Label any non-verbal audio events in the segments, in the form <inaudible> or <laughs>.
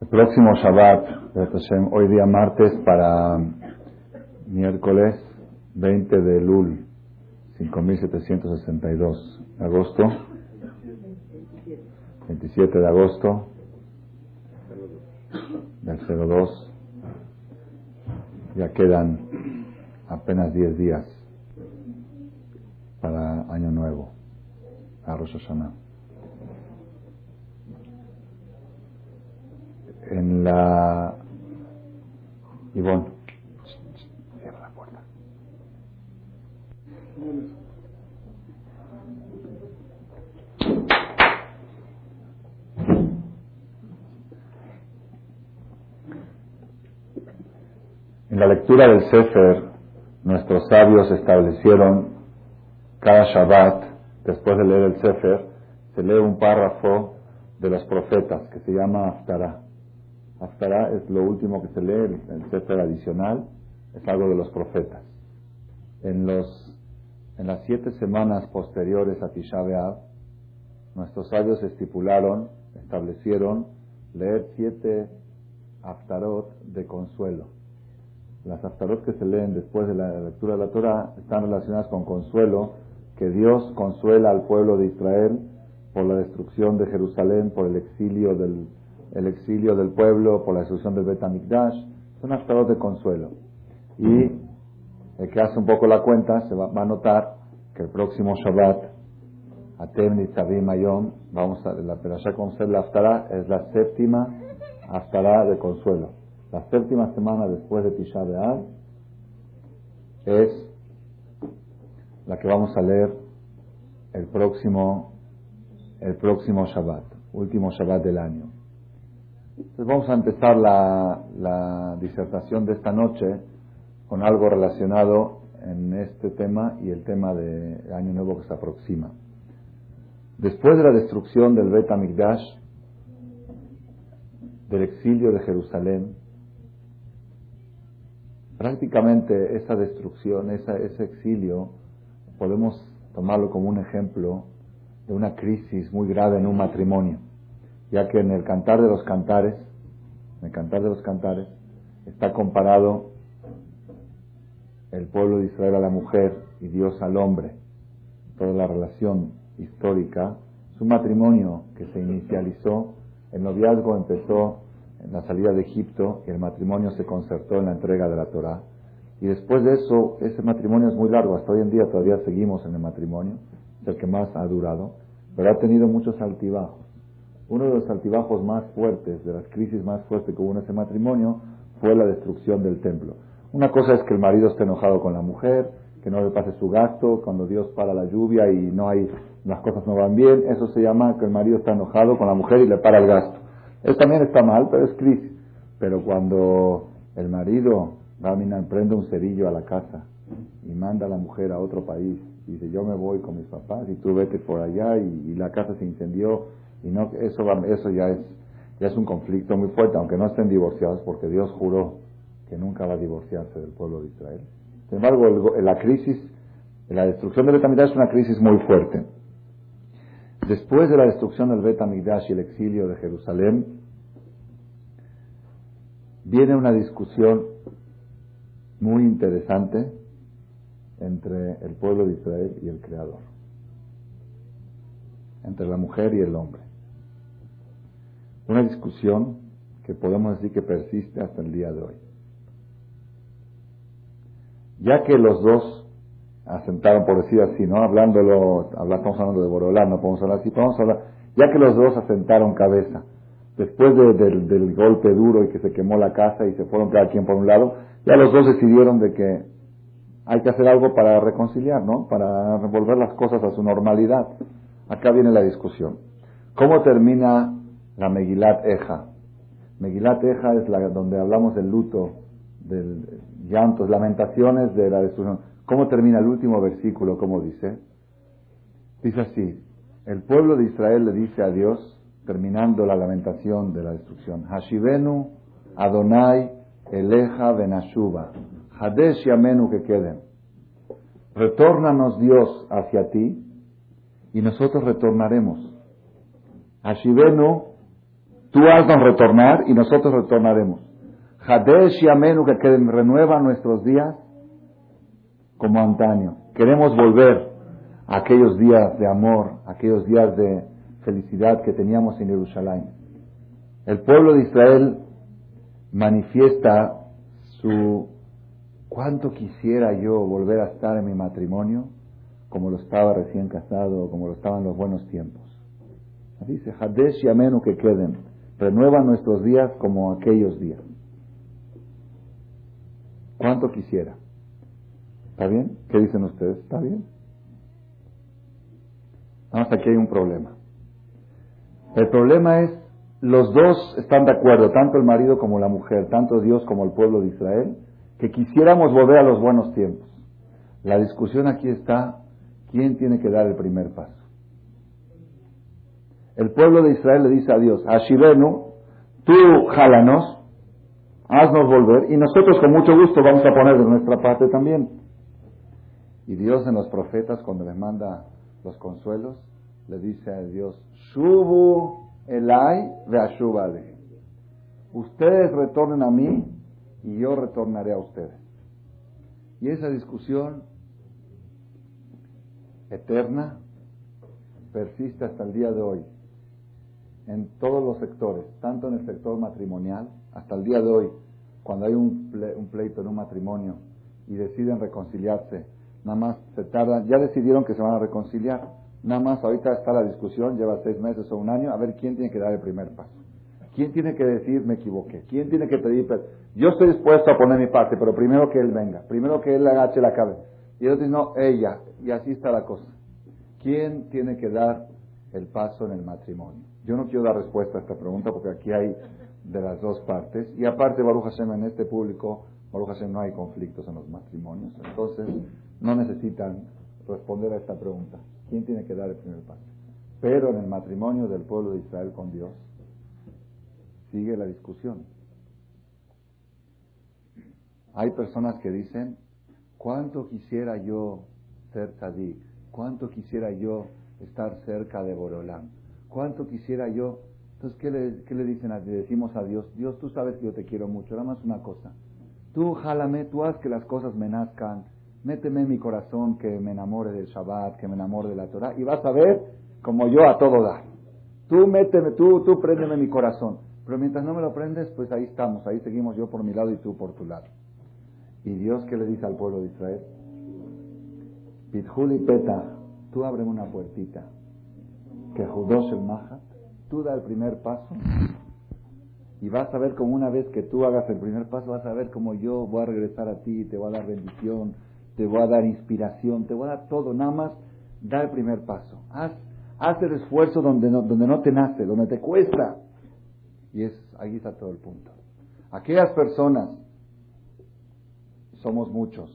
El próximo Shabbat, hoy día martes para miércoles 20 de Lul, 5762 de agosto, 27 de agosto del 02, ya quedan apenas 10 días para Año Nuevo, a Rosh Hashanah. En la... Ivonne, cierra la puerta. En la lectura del Sefer, nuestros sabios establecieron cada Shabbat, después de leer el Sefer, se lee un párrafo de los profetas que se llama Haftarah. Haftarah es lo último que se lee, el Sefer adicional, es algo de los profetas. En, los, en las siete semanas posteriores a Tisha B'Av, nuestros sabios estipularon, establecieron, leer siete Haftarot de consuelo. Las Haftarot que se leen después de la lectura de la Torah están relacionadas con consuelo, que Dios consuela al pueblo de Israel por la destrucción de Jerusalén, por el exilio del el exilio del pueblo por la destrucción del Bet HaMikdash, son estados de consuelo. Y el que hace un poco la cuenta se va, a notar que el próximo Shabbat, Atem Nitzavim Ayom, vamos a, la Perashá con ser la Haftarah, es la séptima Haftarah de consuelo. La séptima semana después de Tisha B'Av es la que vamos a leer el próximo, el próximo Shabbat, último Shabbat del año. Vamos a empezar la, disertación de esta noche con algo relacionado en este tema y el tema de Año Nuevo que se aproxima. Después de la destrucción del Bet HaMikdash, del exilio de Jerusalén, prácticamente esa destrucción, ese exilio, podemos tomarlo como un ejemplo de una crisis muy grave en un matrimonio ya que en el cantar de los cantares, en el cantar de los cantares, está comparado el pueblo de Israel a la mujer y Dios al hombre. Toda la relación histórica es un matrimonio que se inicializó, el noviazgo empezó en la salida de Egipto y el matrimonio se concertó en la entrega de la Torah. Y después de eso, ese matrimonio es muy largo, hasta hoy en día todavía seguimos en el matrimonio, es el que más ha durado, pero ha tenido muchos altibajos. Uno de los altibajos más fuertes, de las crisis más fuertes que hubo en ese matrimonio, fue la destrucción del templo. Una cosa es que el marido esté enojado con la mujer, que no le pase su gasto, cuando Dios para la lluvia y no hay, las cosas no van bien, eso se llama que el marido está enojado con la mujer y le para el gasto. Eso también está mal, pero es crisis. Pero cuando el marido va a prende un cerillo a la casa y manda a la mujer a otro país, y dice yo me voy con mis papás y tú vete por allá y la casa se incendió y no, eso, eso ya, es, ya es un conflicto muy fuerte, aunque no estén divorciados, porque Dios juró que nunca va a divorciarse del pueblo de Israel. Sin embargo, la crisis, la destrucción del Betamigdash es una crisis muy fuerte. Después de la destrucción del Betamigdash y el exilio de Jerusalén, viene una discusión muy interesante entre el pueblo de Israel y el Creador, entre la mujer y el hombre. Una discusión que podemos decir que persiste hasta el día de hoy. Ya que los dos asentaron, por decir así, ¿no? Hablándolo, estamos hablando de Borolán, no podemos hablar así, podemos hablar, ya que los dos asentaron cabeza, después del golpe duro y que se quemó la casa y se fueron cada quien por un lado, ya los dos decidieron de que hay que hacer algo para reconciliar, ¿no? Para revolver las cosas a su normalidad. Acá viene la discusión. ¿Cómo termina la Megilat Eja. Megilat Eja es la donde hablamos del luto, del llantos, lamentaciones de la destrucción. ¿Cómo termina el último versículo? ¿Cómo dice? Dice así, el pueblo de Israel le dice a Dios, terminando la lamentación de la destrucción, Hashivenu Adonai Eleja Benashuba, Hadesh Yamenu que queden. Retórnanos Dios hacia ti y nosotros retornaremos. Hashivenu Tú haznos retornar y nosotros retornaremos. Hadesh y Amenu que renueva nuestros días como antaño. Queremos volver a aquellos días de amor, aquellos días de felicidad que teníamos en Jerusalén. El pueblo de Israel manifiesta su cuánto quisiera yo volver a estar en mi matrimonio como lo estaba recién casado, como lo estaban los buenos tiempos. Dice, Hadesh y Amenu que queden, renueva nuestros días como aquellos días. ¿Cuánto quisiera? ¿Está bien? ¿Qué dicen ustedes? ¿Está bien? Vamos, aquí hay un problema. El problema es, los dos están de acuerdo, tanto el marido como la mujer, tanto Dios como el pueblo de Israel, que quisiéramos volver a los buenos tiempos. La discusión aquí está, ¿quién tiene que dar el primer paso? El pueblo de Israel le dice a Dios, Ashibenu, tú jálanos, haznos volver, y nosotros con mucho gusto vamos a poner de nuestra parte también. Y Dios en los profetas, cuando les manda los consuelos, le dice a Dios, Shubu elai veashubale. Ustedes retornen a mí y yo retornaré a ustedes. Y esa discusión eterna persiste hasta el día de hoy en todos los sectores, tanto en el sector matrimonial, hasta el día de hoy, cuando hay un, pleito en un matrimonio y deciden reconciliarse, nada más se tardan, ya decidieron que se van a reconciliar, nada más ahorita está la discusión, lleva seis meses o un año, a ver quién tiene que dar el primer paso. ¿Quién tiene que decir me equivoqué? ¿Quién tiene que pedir Yo estoy dispuesto a poner mi parte, pero primero que él venga, primero que él agache la cabeza. Y él dice, no, ella. Y así está la cosa. ¿Quién tiene que dar el paso en el matrimonio? Yo no quiero dar respuesta a esta pregunta porque aquí hay de las dos partes. Y aparte, Baruch Hashem, en este público, Baruch Hashem, no hay conflictos en los matrimonios. Entonces, no necesitan responder a esta pregunta. ¿Quién tiene que dar el primer paso? Pero en el matrimonio del pueblo de Israel con Dios, sigue la discusión. Hay personas que dicen, ¿cuánto quisiera yo ser tzadik? ¿Cuánto quisiera yo estar cerca de Borolán? ¿Cuánto quisiera yo? Entonces, ¿qué le, qué le dicen a, decimos a Dios? Dios, tú sabes que yo te quiero mucho, nada más una cosa. Tú jálame, tú haz que las cosas me nazcan, méteme en mi corazón que me enamore del Shabbat, que me enamore de la Torah, y vas a ver como yo a todo dar. Tú méteme, tú, tú préndeme mi corazón. Pero mientras no me lo prendes, pues ahí estamos, ahí seguimos yo por mi lado y tú por tu lado. ¿Y Dios qué le dice al pueblo de Israel? Pitjuli peta, tú abre una puertita que Judos el Mahat, tú da el primer paso y vas a ver como una vez que tú hagas el primer paso, vas a ver como yo voy a regresar a ti, te voy a dar bendición, te voy a dar inspiración, te voy a dar todo, nada más da el primer paso. Haz, haz el esfuerzo donde no, donde no te nace, donde te cuesta. Y es, ahí está todo el punto. Aquellas personas, somos muchos,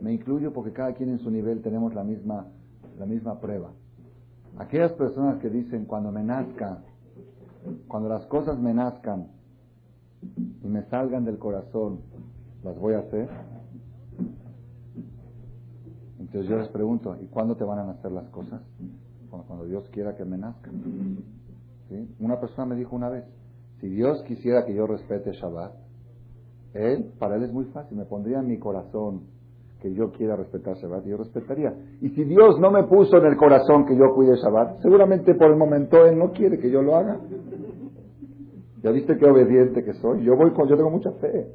me incluyo porque cada quien en su nivel tenemos la misma, la misma prueba. Aquellas personas que dicen cuando me nazca, cuando las cosas me nazcan y me salgan del corazón, las voy a hacer. Entonces yo les pregunto, ¿y cuándo te van a nacer las cosas? Cuando, Dios quiera que me nazcan. Una persona me dijo una vez, si Dios quisiera que yo respete Shabbat, él, para él es muy fácil, me pondría en mi corazón que yo quiera respetar Shabbat, yo respetaría. Y si Dios no me puso en el corazón que yo cuide Shabbat, seguramente por el momento Él no quiere que yo lo haga. Ya viste qué obediente que soy. Yo voy con, yo tengo mucha fe.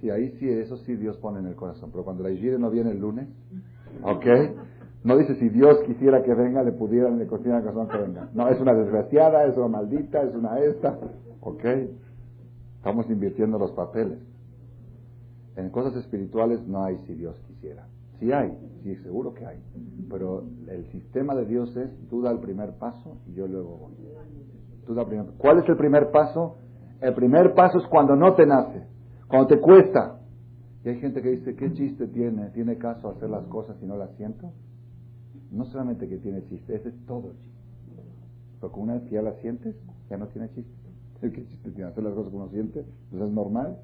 Sí, ahí sí, eso sí Dios pone en el corazón. Pero cuando la Igire no viene el lunes, ¿ok? No dice si Dios quisiera que venga, le pudiera, le cocina el corazón que venga. No, es una desgraciada, es una maldita, es una esta, ¿ok? Estamos invirtiendo los papeles. En cosas espirituales no hay si Dios quisiera. Sí hay, sí, seguro que hay. Pero el sistema de Dios es, tú da el primer paso y yo luego voy. Tú ¿Cuál es el primer paso? El primer paso es cuando no te nace, cuando te cuesta. Y hay gente que dice, ¿qué chiste tiene? ¿Tiene caso hacer las cosas y no las siento? No solamente que tiene chiste, ese es todo chiste. Pero una vez que ya las sientes, ya no tiene chiste. ¿Qué chiste tiene hacer las cosas como uno siente? Pues es normal.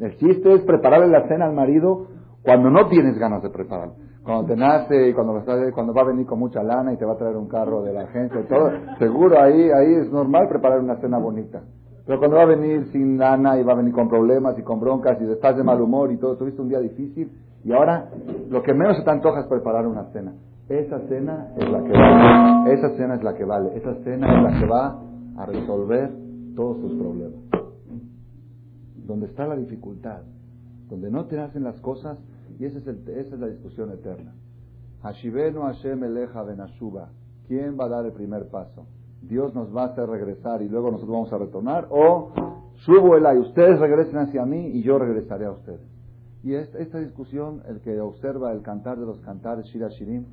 El chiste es prepararle la cena al marido cuando no tienes ganas de prepararlo. Cuando te nace y cuando, cuando va a venir con mucha lana y te va a traer un carro de la agencia y todo, seguro ahí, ahí es normal preparar una cena bonita. Pero cuando va a venir sin lana y va a venir con problemas y con broncas y estás de mal humor y todo, tuviste un día difícil y ahora lo que menos se te antoja es preparar una cena. Esa cena es la que vale. Esa cena es la que vale. Esa cena es la que va a resolver todos tus problemas. Donde está la dificultad, donde no te hacen las cosas, y esa es, la discusión eterna. Hashivenu Hashem Eleja Benashuba. ¿Quién va a dar el primer paso? ¿Dios nos va a hacer regresar y luego nosotros vamos a retornar? ¿O subo el y ustedes regresen hacia mí y yo regresaré a ustedes? Y esta, esta discusión, el que observa el cantar de los cantares, Shira Shirim,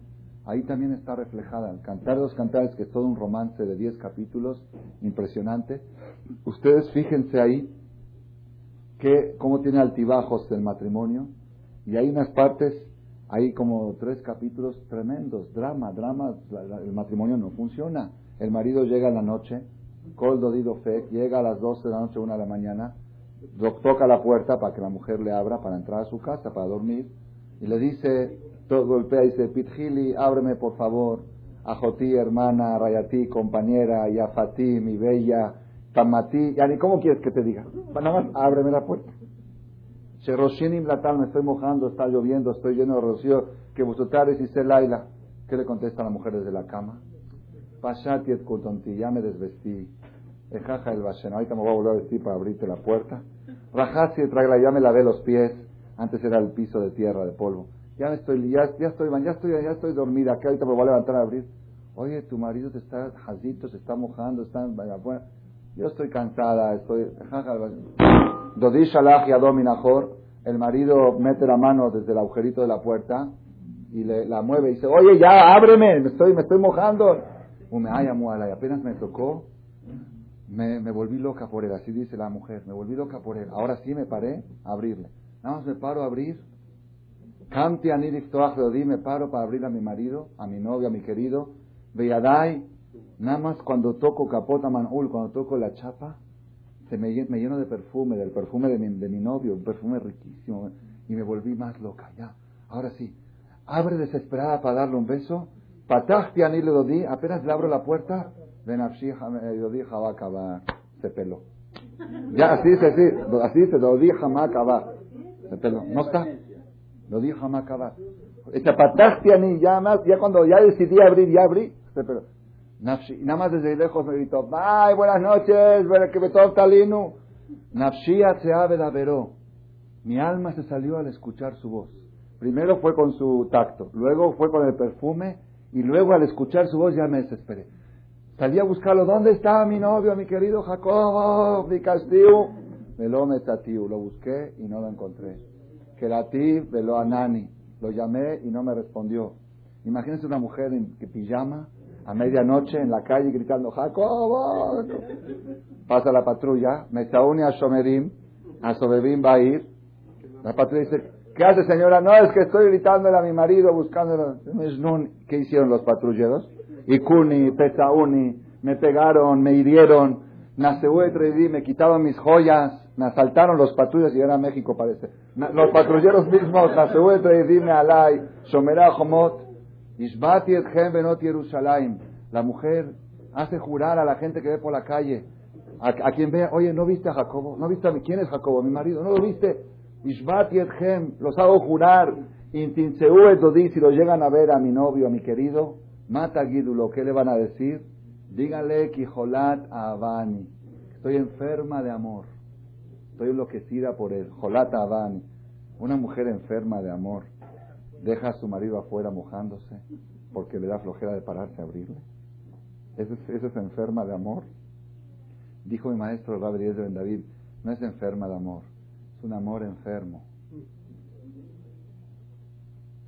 ahí también está reflejada. El Cantar de los Cantares, que es todo un romance de 10 capítulos, impresionante. Ustedes fíjense ahí que cómo tiene altibajos el matrimonio. Y hay unas partes, hay como tres capítulos tremendos, drama, drama, el matrimonio no funciona. El marido llega en la noche, coldo dido fe, llega a las 12 de la noche, una de la mañana, toca la puerta para que la mujer le abra para entrar a su casa, para dormir, y le dice, todo golpea y dice, Pitjili, ábreme por favor, Ajotí, hermana, Rayatí, compañera, Yafati, mi bella, Tamati, ni ¿cómo quieres que te diga? Nada más ábreme la puerta. Sheroshinim Latal, me estoy mojando, está lloviendo, estoy lleno de rocío, que vosotros y se laila. ¿Qué le contesta la mujer desde la cama? Pashati et ya me desvestí. Ejaja el bashen, ahorita me voy a volver a vestir para abrirte la puerta. Rajasi et ya me lavé los pies. Antes era el piso de tierra, de polvo ya estoy, ya, ya estoy, ya estoy, ya estoy dormida, que ahorita me voy a levantar a abrir. Oye, tu marido te está jazito, se está mojando, está afuera. Yo estoy cansada, estoy. Dodish Shalach Yadominajor, el marido mete la mano desde el agujerito de la puerta y le, la mueve y dice, oye, ya, ábreme, me estoy, me estoy mojando. y apenas me tocó, me, me volví loca por él, así dice la mujer, me volví loca por él. Ahora sí me paré a abrirle. Nada más me paro a abrir Canti di me paro para abrir a mi marido, a mi novio, a mi querido. Veyadai, nada más cuando toco capota manul, cuando toco la chapa, se me, lleno de perfume, del perfume de mi, de mi novio, un perfume riquísimo, y me volví más loca. Ya, ahora sí, abre desesperada para darle un beso. Patachti anile dodi, apenas le abro la puerta, benafshi dodi va, se peló. Ya, así dice, así, así dice, dodi va, se peló. No está. Lo dijo Macabá. Te a mí, ya más, ya cuando ya decidí abrir, ya abrí. Pero, nada más desde lejos me gritó, ¡ay, buenas noches! se ave veró. Mi alma se salió al escuchar su voz. Primero fue con su tacto, luego fue con el perfume y luego al escuchar su voz ya me desesperé. Salí a buscarlo. ¿Dónde está mi novio, mi querido Jacobo, mi castigo? Me lo lo busqué y no lo encontré que de lo anani. Lo llamé y no me respondió. Imagínense una mujer en pijama a medianoche en la calle gritando Jacobo. Pasa la patrulla, me une a Shomerim, a Sobebim va a ir. La patrulla dice, ¿qué hace señora? No, es que estoy gritándole a mi marido buscándolo. ¿Qué hicieron los patrulleros? Ikuni, Pesauni, me pegaron, me hirieron, me quitaban mis joyas, me asaltaron los patrulleros y era México parece. Los patrulleros mismos, Naseue me alay, Shomerá Homot, Benot Yerushalayim. La mujer hace jurar a la gente que ve por la calle, a, quien vea, oye, ¿no viste a Jacobo? ¿No viste a mi, quién es Jacobo? Mi marido, ¿no lo viste? Ishbati et los hago jurar, Intinseu et si lo llegan a ver a mi novio, a mi querido, mata Gidulo, ¿qué le van a decir? Díganle Kijolat Avani. Estoy enferma de amor. Estoy enloquecida por él. Jolat Avani. Una mujer enferma de amor deja a su marido afuera mojándose porque le da flojera de pararse a abrirle. ¿Eso es, enferma de amor? Dijo mi maestro Rabbi Ben David, no es enferma de amor, es un amor enfermo.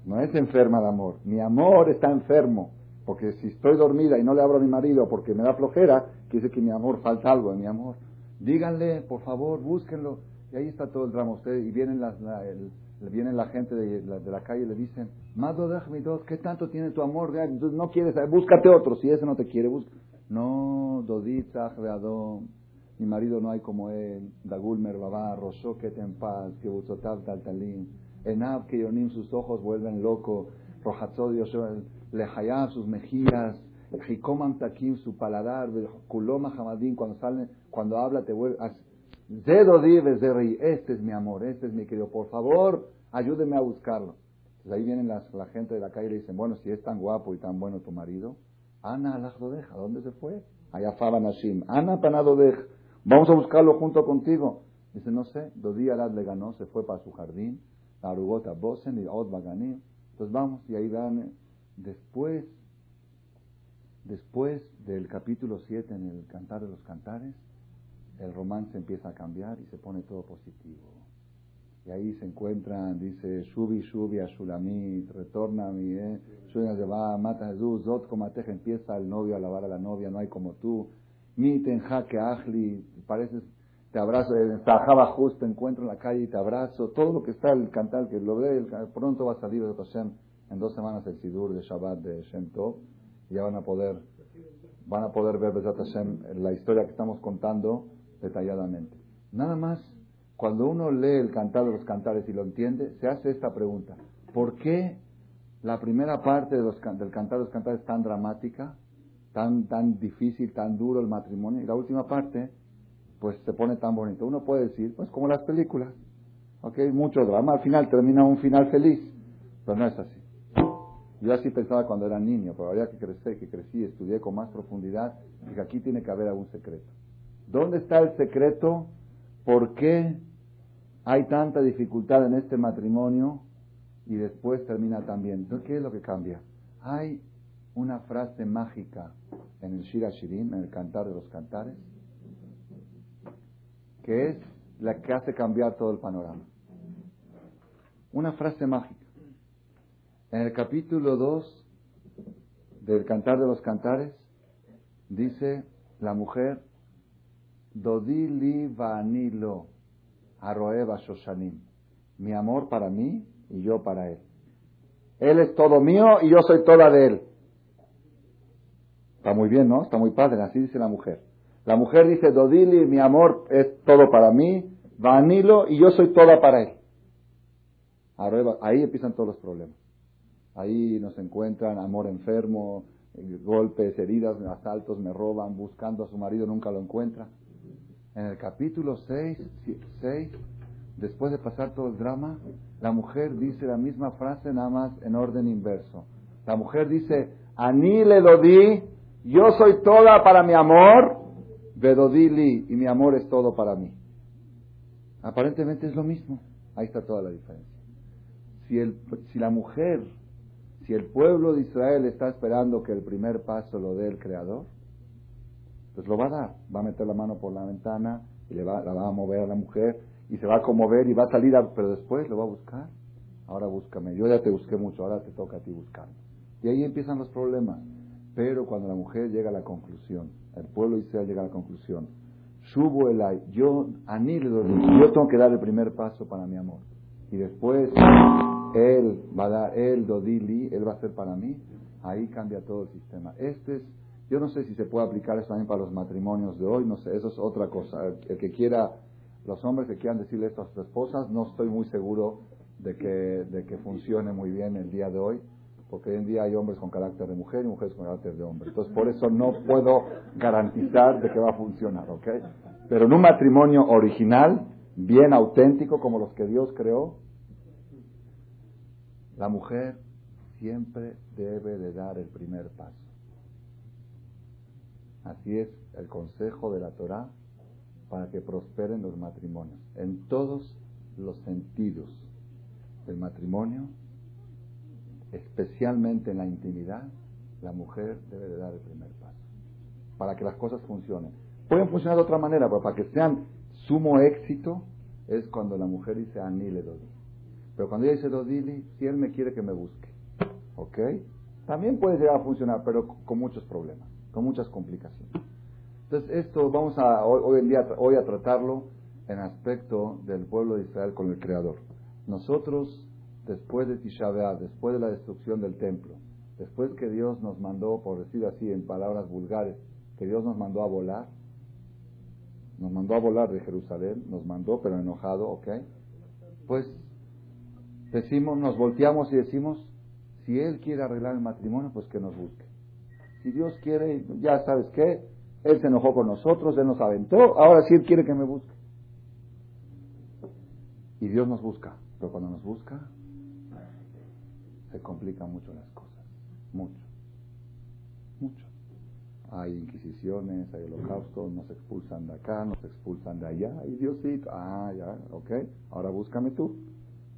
No es enferma de amor, mi amor está enfermo. Porque si estoy dormida y no le abro a mi marido porque me da flojera, quiere decir que mi amor falta algo en mi amor. Díganle, por favor, búsquenlo. Y ahí está todo el drama. Ustedes, y vienen, las, la, vienen la gente de la, calle y le dicen, Mado dos, ¿qué tanto tiene tu amor? No quieres, búscate otro. Si ese no te quiere, busca. No, Dodita, Adón. Mi marido no hay como él. Dagul Merbabá, Roshoket en paz, que Buzotav Taltalín. Enab, que Yonim, sus ojos vuelven locos Rojatzod Lehayab, sus mejillas, Jikoman Takim, su paladar, Kuloma Hamadín, cuando sale, cuando habla te vuelve, Zedo de rey, este es mi amor, este es mi querido, por favor, ayúdeme a buscarlo. Entonces ahí vienen las, la gente de la calle y le dicen, bueno, si es tan guapo y tan bueno tu marido, Ana deja, ¿dónde se fue? Allá Faba Nashim, Ana deja, vamos a buscarlo junto contigo. Dice, no sé, Dodi Arad le ganó, se fue para su jardín, la Arugota Bosen y Od Baganim. Entonces vamos, y ahí van, después, después del capítulo 7 en el Cantar de los Cantares, el romance empieza a cambiar y se pone todo positivo. Y ahí se encuentran, dice, Shubi, Shubi, Ashulamit, retorna mi, eh, va, mata Jesús, Zot, Comateja, empieza el novio a alabar a la novia, no hay como tú. Miten, Jaque, Ahli, pareces, te abrazo, en Sajaba justo, encuentro en la calle y te abrazo. Todo lo que está el cantar, que lo ve, pronto va a salir de Hashem, en dos semanas el Sidur de Shabbat de Shem ya van a poder, van a poder ver Besat Hashem la historia que estamos contando detalladamente. Nada más, cuando uno lee el cantar de los cantares y lo entiende, se hace esta pregunta. ¿Por qué la primera parte de los, del cantar de los cantares es tan dramática, tan, tan difícil, tan duro el matrimonio, y la última parte, pues se pone tan bonito? Uno puede decir, pues como las películas, ¿ok? Mucho drama, al final termina un final feliz, pero no es así. Yo así pensaba cuando era niño, pero ahora que crecí, que crecí, estudié con más profundidad, dije, aquí tiene que haber algún secreto. ¿Dónde está el secreto? ¿Por qué hay tanta dificultad en este matrimonio y después termina también? Entonces, ¿qué es lo que cambia? Hay una frase mágica en el Shira Shirin, en el Cantar de los Cantares, que es la que hace cambiar todo el panorama. Una frase mágica. En el capítulo 2 del Cantar de los Cantares, dice la mujer, Dodili vanilo arroeba shoshanim. Mi amor para mí y yo para él. Él es todo mío y yo soy toda de él. Está muy bien, ¿no? Está muy padre, así dice la mujer. La mujer dice, Dodili, mi amor es todo para mí, vanilo y yo soy toda para él. ahí empiezan todos los problemas. Ahí nos encuentran amor enfermo, golpes, heridas, asaltos, me roban, buscando a su marido, nunca lo encuentra. En el capítulo 6, 6, después de pasar todo el drama, la mujer dice la misma frase nada más en orden inverso. La mujer dice, Ani le dodí, yo soy toda para mi amor, vedodili, y mi amor es todo para mí. Aparentemente es lo mismo. Ahí está toda la diferencia. Si, el, si la mujer, si el pueblo de Israel está esperando que el primer paso lo dé el Creador, pues lo va a dar. Va a meter la mano por la ventana y le va, la va a mover a la mujer y se va a conmover y va a salir, pero después lo va a buscar. Ahora búscame. Yo ya te busqué mucho, ahora te toca a ti buscarme. Y ahí empiezan los problemas. Pero cuando la mujer llega a la conclusión, el pueblo de Israel llega a la conclusión, subo el ay, yo yo tengo que dar el primer paso para mi amor. Y después él va a dar, él dodili, él va a ser para mí. Ahí cambia todo el sistema. Este es yo no sé si se puede aplicar eso también para los matrimonios de hoy, no sé, eso es otra cosa. El, que quiera, los hombres que quieran decirle esto a sus esposas, no estoy muy seguro de que, de que funcione muy bien el día de hoy, porque hoy en día hay hombres con carácter de mujer y mujeres con carácter de hombre. Entonces, por eso no puedo garantizar de que va a funcionar, ¿ok? Pero en un matrimonio original, bien auténtico, como los que Dios creó, la mujer siempre debe de dar el primer paso. Así es el consejo de la Torah para que prosperen los matrimonios. En todos los sentidos del matrimonio, especialmente en la intimidad, la mujer debe de dar el primer paso para que las cosas funcionen. Pueden funcionar de otra manera, pero para que sean sumo éxito es cuando la mujer dice anile dodi. Pero cuando ella dice dodili, si él me quiere que me busque, ¿ok? También puede llegar a funcionar, pero con muchos problemas muchas complicaciones. Entonces, esto vamos a hoy, en día hoy a tratarlo en aspecto del pueblo de Israel con el Creador. Nosotros, después de Tisha después de la destrucción del templo, después que Dios nos mandó, por decir así en palabras vulgares, que Dios nos mandó a volar, nos mandó a volar de Jerusalén, nos mandó, pero enojado, ¿ok? Pues decimos, nos volteamos y decimos, Si Él quiere arreglar el matrimonio, pues que nos busque. Si Dios quiere, ya sabes qué, Él se enojó con nosotros, Él nos aventó, ahora sí Él quiere que me busque. Y Dios nos busca, pero cuando nos busca, se complican mucho las cosas, mucho, mucho. Hay inquisiciones, hay holocaustos, nos expulsan de acá, nos expulsan de allá, y Diosito, ah, ya, ok, ahora búscame tú.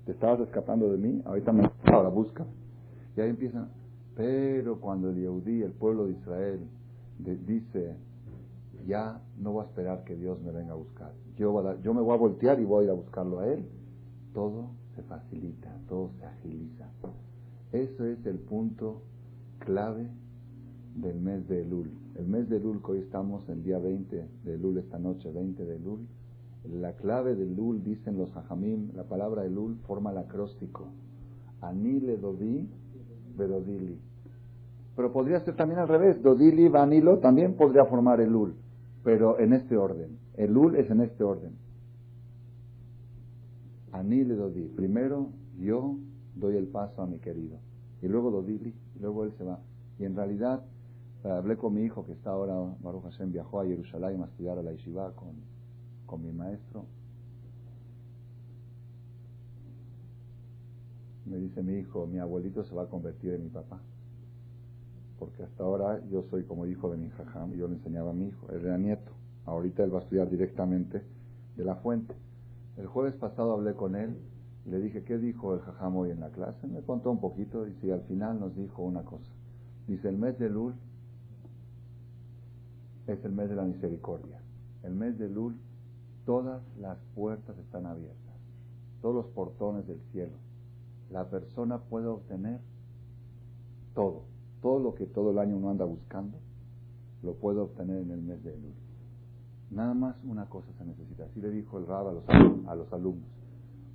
Te estabas escapando de mí, ahorita me, ahora búscame. Y ahí empiezan, pero cuando el Yehudí, el pueblo de Israel, dice, ya no voy a esperar que Dios me venga a buscar, yo, yo me voy a voltear y voy a ir a buscarlo a Él, todo se facilita, todo se agiliza. Eso es el punto clave del mes de Elul. El mes de Elul, que hoy estamos el día 20 de Elul, esta noche 20 de Elul, la clave de Elul, dicen los hajamim, la palabra Elul forma el acróstico. Anile dodi vedodili. Pero podría ser también al revés. Dodili, vanilo, también podría formar Elul. Pero en este orden. Elul es en este orden. Anile dodi. Primero yo doy el paso a mi querido. Y luego dodili, y luego él se va. Y en realidad, eh, hablé con mi hijo que está ahora, Baruch Hashem, viajó a Jerusalén a estudiar a la Yeshiva con, con mi maestro. Me dice mi hijo, mi abuelito se va a convertir en mi papá. Porque hasta ahora yo soy como hijo de mi jajam y yo le enseñaba a mi hijo. Él era nieto. Ahorita él va a estudiar directamente de la fuente. El jueves pasado hablé con él y le dije, ¿qué dijo el jajam hoy en la clase? Me contó un poquito y al final nos dijo una cosa. Dice, el mes de Lul es el mes de la misericordia. El mes de Lul, todas las puertas están abiertas, todos los portones del cielo. La persona puede obtener todo, todo lo que todo el año uno anda buscando, lo puede obtener en el mes de Lul. Nada más una cosa se necesita. Así le dijo el Rab a los, a los alumnos.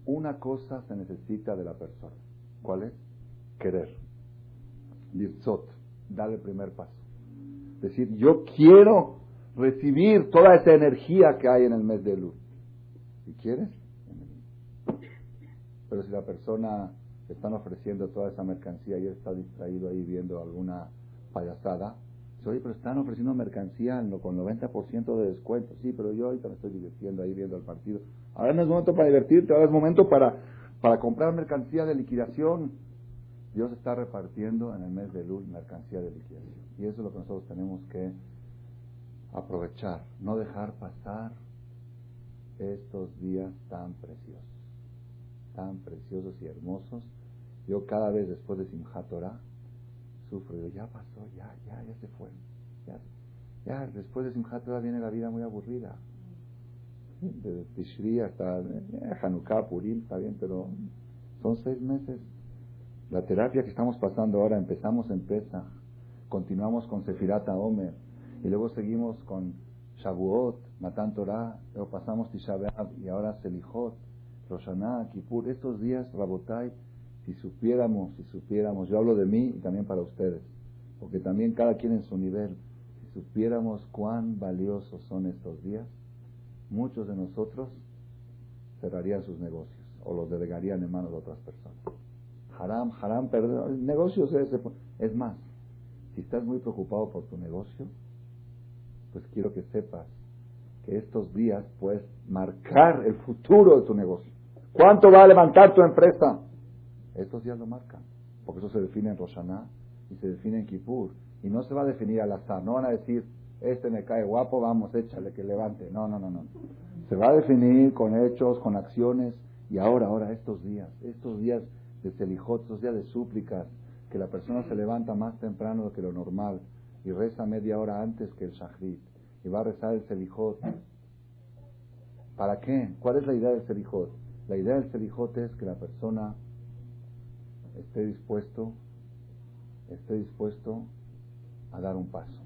Una cosa se necesita de la persona. ¿Cuál es? Querer. Lirzot. Dar el primer paso. Decir, yo quiero recibir toda esa energía que hay en el mes de luz. Si quieres, pero si la persona están ofreciendo toda esa mercancía y él está distraído ahí viendo alguna payasada, oye, pero están ofreciendo mercancía con 90% de descuento. Sí, pero yo ahorita me estoy divirtiendo ahí viendo el partido. Ahora no es momento para divertirte, ahora es momento para, para comprar mercancía de liquidación. Dios está repartiendo en el mes de luz mercancía de liquidación. Y eso es lo que nosotros tenemos que aprovechar, no dejar pasar estos días tan preciosos, tan preciosos y hermosos. Yo cada vez después de Simchat Torah sufro, ya pasó, ya, ya, ya se fue. Ya, ya después de Simchat Torah viene la vida muy aburrida. De Tishri hasta eh, Hanukkah, Purim, está bien, pero son seis meses. La terapia que estamos pasando ahora, empezamos en Pesa, continuamos con Sefirata Omer, y luego seguimos con Shavuot, Matan Torah, luego pasamos Tisha y ahora Selijot, Roshaná, Kippur. Estos días, Rabotai, si supiéramos, si supiéramos, yo hablo de mí y también para ustedes, porque también cada quien en su nivel, si supiéramos cuán valiosos son estos días, muchos de nosotros cerrarían sus negocios o los delegarían en manos de otras personas haram, haram, perdón, negocios es, es más. Si estás muy preocupado por tu negocio, pues quiero que sepas que estos días puedes marcar el futuro de tu negocio. ¿Cuánto va a levantar tu empresa? Estos días lo marcan, porque eso se define en Roshaná y se define en Kippur. Y no se va a definir al azar, no van a decir, este me cae guapo, vamos, échale que levante. No, no, no, no. Se va a definir con hechos, con acciones. Y ahora, ahora, estos días, estos días de Selijot, esos días de súplicas, que la persona se levanta más temprano que lo normal y reza media hora antes que el Shahrit y va a rezar el Selijot. ¿Para qué? ¿Cuál es la idea del Selijot? La idea del Selijot es que la persona esté dispuesto, esté dispuesto a dar un paso.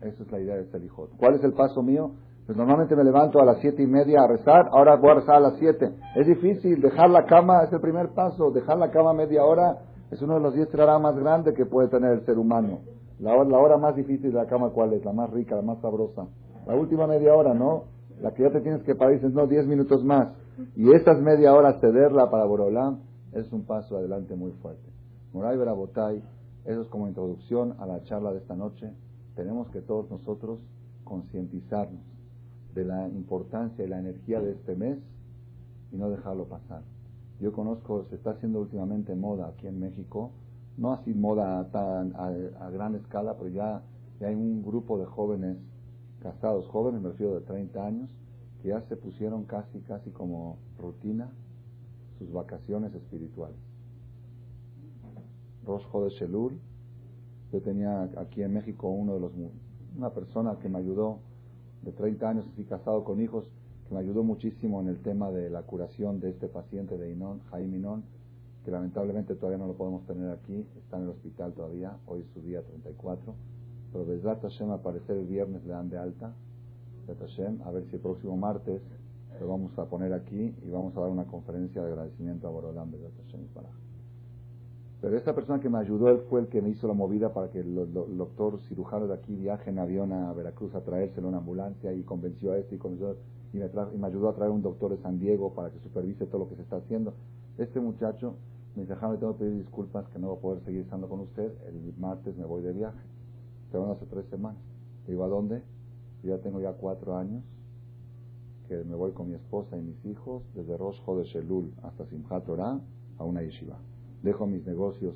Esa es la idea del Selijot. ¿Cuál es el paso mío? Pues normalmente me levanto a las siete y media a rezar, ahora voy a rezar a las siete. Es difícil, dejar la cama es el primer paso, dejar la cama media hora es uno de los diez trarás más grandes que puede tener el ser humano. La hora, la hora más difícil de la cama, ¿cuál es? La más rica, la más sabrosa. La última media hora, ¿no? La que ya te tienes que parar dices, no, diez minutos más. Y esas media hora cederla para Es un paso adelante muy fuerte. Moray Berabotay, eso es como introducción a la charla de esta noche. Tenemos que todos nosotros concientizarnos de la importancia y la energía de este mes y no dejarlo pasar. Yo conozco, se está haciendo últimamente moda aquí en México, no así moda a, gran escala, pero ya, ya, hay un grupo de jóvenes casados, jóvenes, me refiero de 30 años, que ya se pusieron casi, casi como rutina sus vacaciones espirituales. Rosh de Shelul, yo tenía aquí en México uno de los, una persona que me ayudó, de 30 años, así casado con hijos, que me ayudó muchísimo en el tema de la curación de este paciente de Inón, Jaime Inón, que lamentablemente todavía no lo podemos tener aquí, está en el hospital todavía, hoy es su día 34, pero Besrat Hashem al el viernes le dan de alta, Hashem, a ver si el próximo martes lo vamos a poner aquí y vamos a dar una conferencia de agradecimiento a para pero esta persona que me ayudó, él fue el que me hizo la movida para que el, doctor cirujano de aquí viaje en avión a Veracruz a traérselo en ambulancia y convenció a este y, y, me y me ayudó a traer un doctor de San Diego para que supervise todo lo que se está haciendo. Este muchacho me dice, me tengo que pedir disculpas que no voy a poder seguir estando con usted. El martes me voy de viaje. Tengo hace tres semanas. Digo, ¿a dónde? Yo ya tengo ya cuatro años que me voy con mi esposa y mis hijos desde Rosh de Shelul hasta Simchat Torah a una yeshiva dejo mis negocios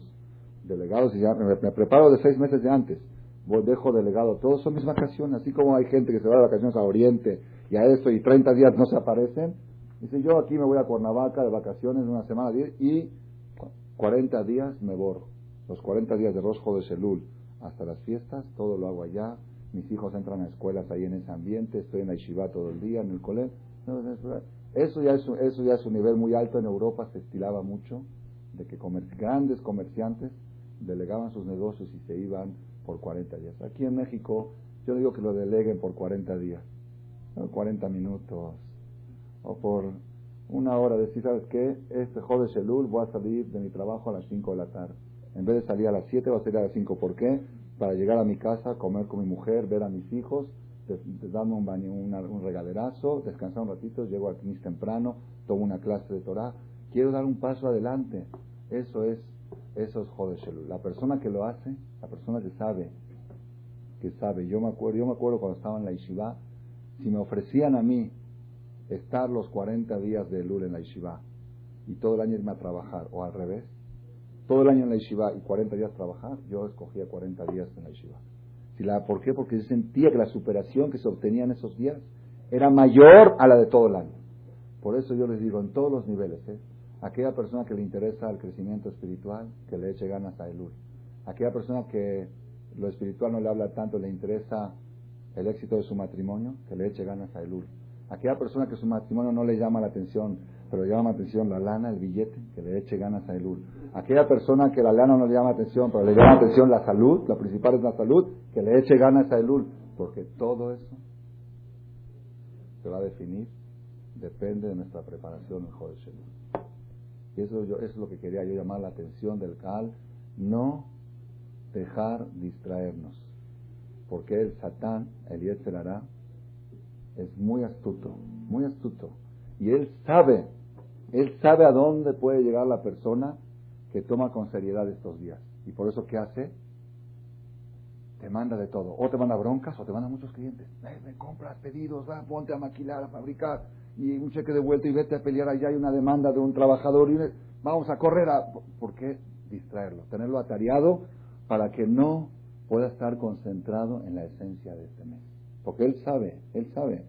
delegados y ya me, preparo de seis meses de antes. Voy, dejo delegado, todos son mis vacaciones, así como hay gente que se va de vacaciones a Oriente y a esto y 30 días no se aparecen. Dice, yo aquí me voy a Cuernavaca de vacaciones una semana y 40 días me borro. Los 40 días de Rosjo de Selul hasta las fiestas, todo lo hago allá. Mis hijos entran a escuelas ahí en ese ambiente, estoy en la todo el día, en el colegio. Eso ya, es, eso ya es un nivel muy alto en Europa, se estilaba mucho de que grandes comerciantes delegaban sus negocios y se iban por 40 días. Aquí en México, yo digo que lo deleguen por 40 días, 40 minutos, o por una hora. Decir, ¿sabes qué? Este joven Shelul voy a salir de mi trabajo a las 5 de la tarde. En vez de salir a las 7, voy a salir a las 5. ¿Por qué? Para llegar a mi casa, comer con mi mujer, ver a mis hijos, darme un, baño, un regaderazo, descansar un ratito, llego aquí temprano, tomo una clase de Torah quiero dar un paso adelante. Eso es, eso es Joder La persona que lo hace, la persona que sabe, que sabe. Yo me acuerdo, yo me acuerdo cuando estaba en la Yeshiva, si me ofrecían a mí estar los 40 días de Lul en la Yeshiva y todo el año irme a trabajar, o al revés, todo el año en la Yeshiva y 40 días trabajar, yo escogía 40 días en la Yeshiva. Si la, ¿Por qué? Porque yo sentía que la superación que se obtenía en esos días era mayor a la de todo el año. Por eso yo les digo, en todos los niveles, ¿eh? Aquella persona que le interesa el crecimiento espiritual, que le eche ganas a Elul. Aquella persona que lo espiritual no le habla tanto, le interesa el éxito de su matrimonio, que le eche ganas a Elul. Aquella persona que su matrimonio no le llama la atención, pero llama la atención la lana, el billete, que le eche ganas a Elul. Aquella persona que la lana no le llama la atención, pero le llama la atención la salud, la principal es la salud, que le eche ganas a Elul. Porque todo eso se va a definir, depende de nuestra preparación Jodesh y eso, yo, es lo que quería yo llamar la atención del CAL, no dejar distraernos. Porque el Satán, el Yetzerará, es muy astuto, muy astuto. Y él sabe, él sabe a dónde puede llegar la persona que toma con seriedad estos días. Y por eso, ¿qué hace? Te manda de todo. O te manda broncas o te manda muchos clientes. me compras pedidos, va, ponte a maquilar, a fabricar y un cheque de vuelta y vete a pelear allá hay una demanda de un trabajador y vamos a correr a... ¿Por qué distraerlo? Tenerlo atareado para que no pueda estar concentrado en la esencia de este mes. Porque él sabe, él sabe.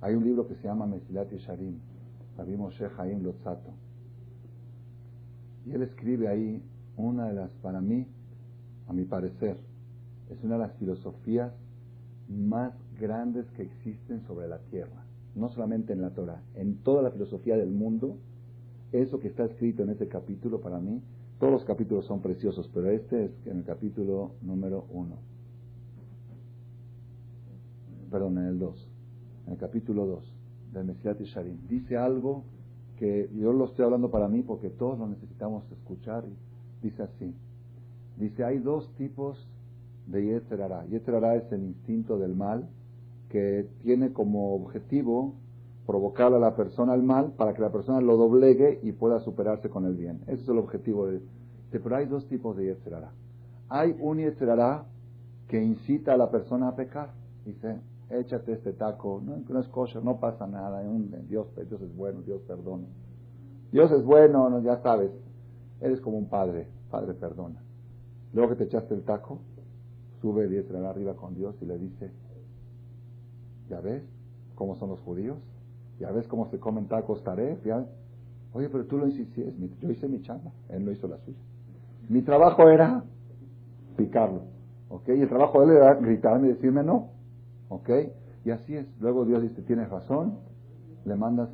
Hay un libro que se llama Mesilat Yesharim, Rabbi Moshe Haim Lotzato. Y él escribe ahí una de las, para mí, a mi parecer, es una de las filosofías más grandes que existen sobre la tierra no solamente en la Torah, en toda la filosofía del mundo, eso que está escrito en ese capítulo para mí, todos los capítulos son preciosos, pero este es en el capítulo número uno. Perdón, en el dos. En el capítulo dos del Mesilat y Sharim. Dice algo que yo lo estoy hablando para mí porque todos lo necesitamos escuchar. dice así. Dice, hay dos tipos de Yetzerara. Yetzerara es el instinto del mal que tiene como objetivo provocar a la persona el mal para que la persona lo doblegue y pueda superarse con el bien. Ese es el objetivo de... Pero hay dos tipos de yetzerara. Hay un yetzerara que incita a la persona a pecar. Dice, échate este taco, no, es kosher, no pasa nada, Dios, Dios es bueno, Dios perdona. Dios es bueno, ya sabes, eres como un padre, padre perdona. Luego que te echaste el taco, sube yetzerara arriba con Dios y le dice, ¿ya ves cómo son los judíos? ¿Ya ves cómo se comen tacos taref? Oye, pero tú lo hiciste, yo hice mi chamba, él no hizo la suya. Mi trabajo era picarlo, ¿ok? Y el trabajo de él era gritarme y decirme no, ¿ok? Y así es. Luego Dios dice, tienes razón, le mandas,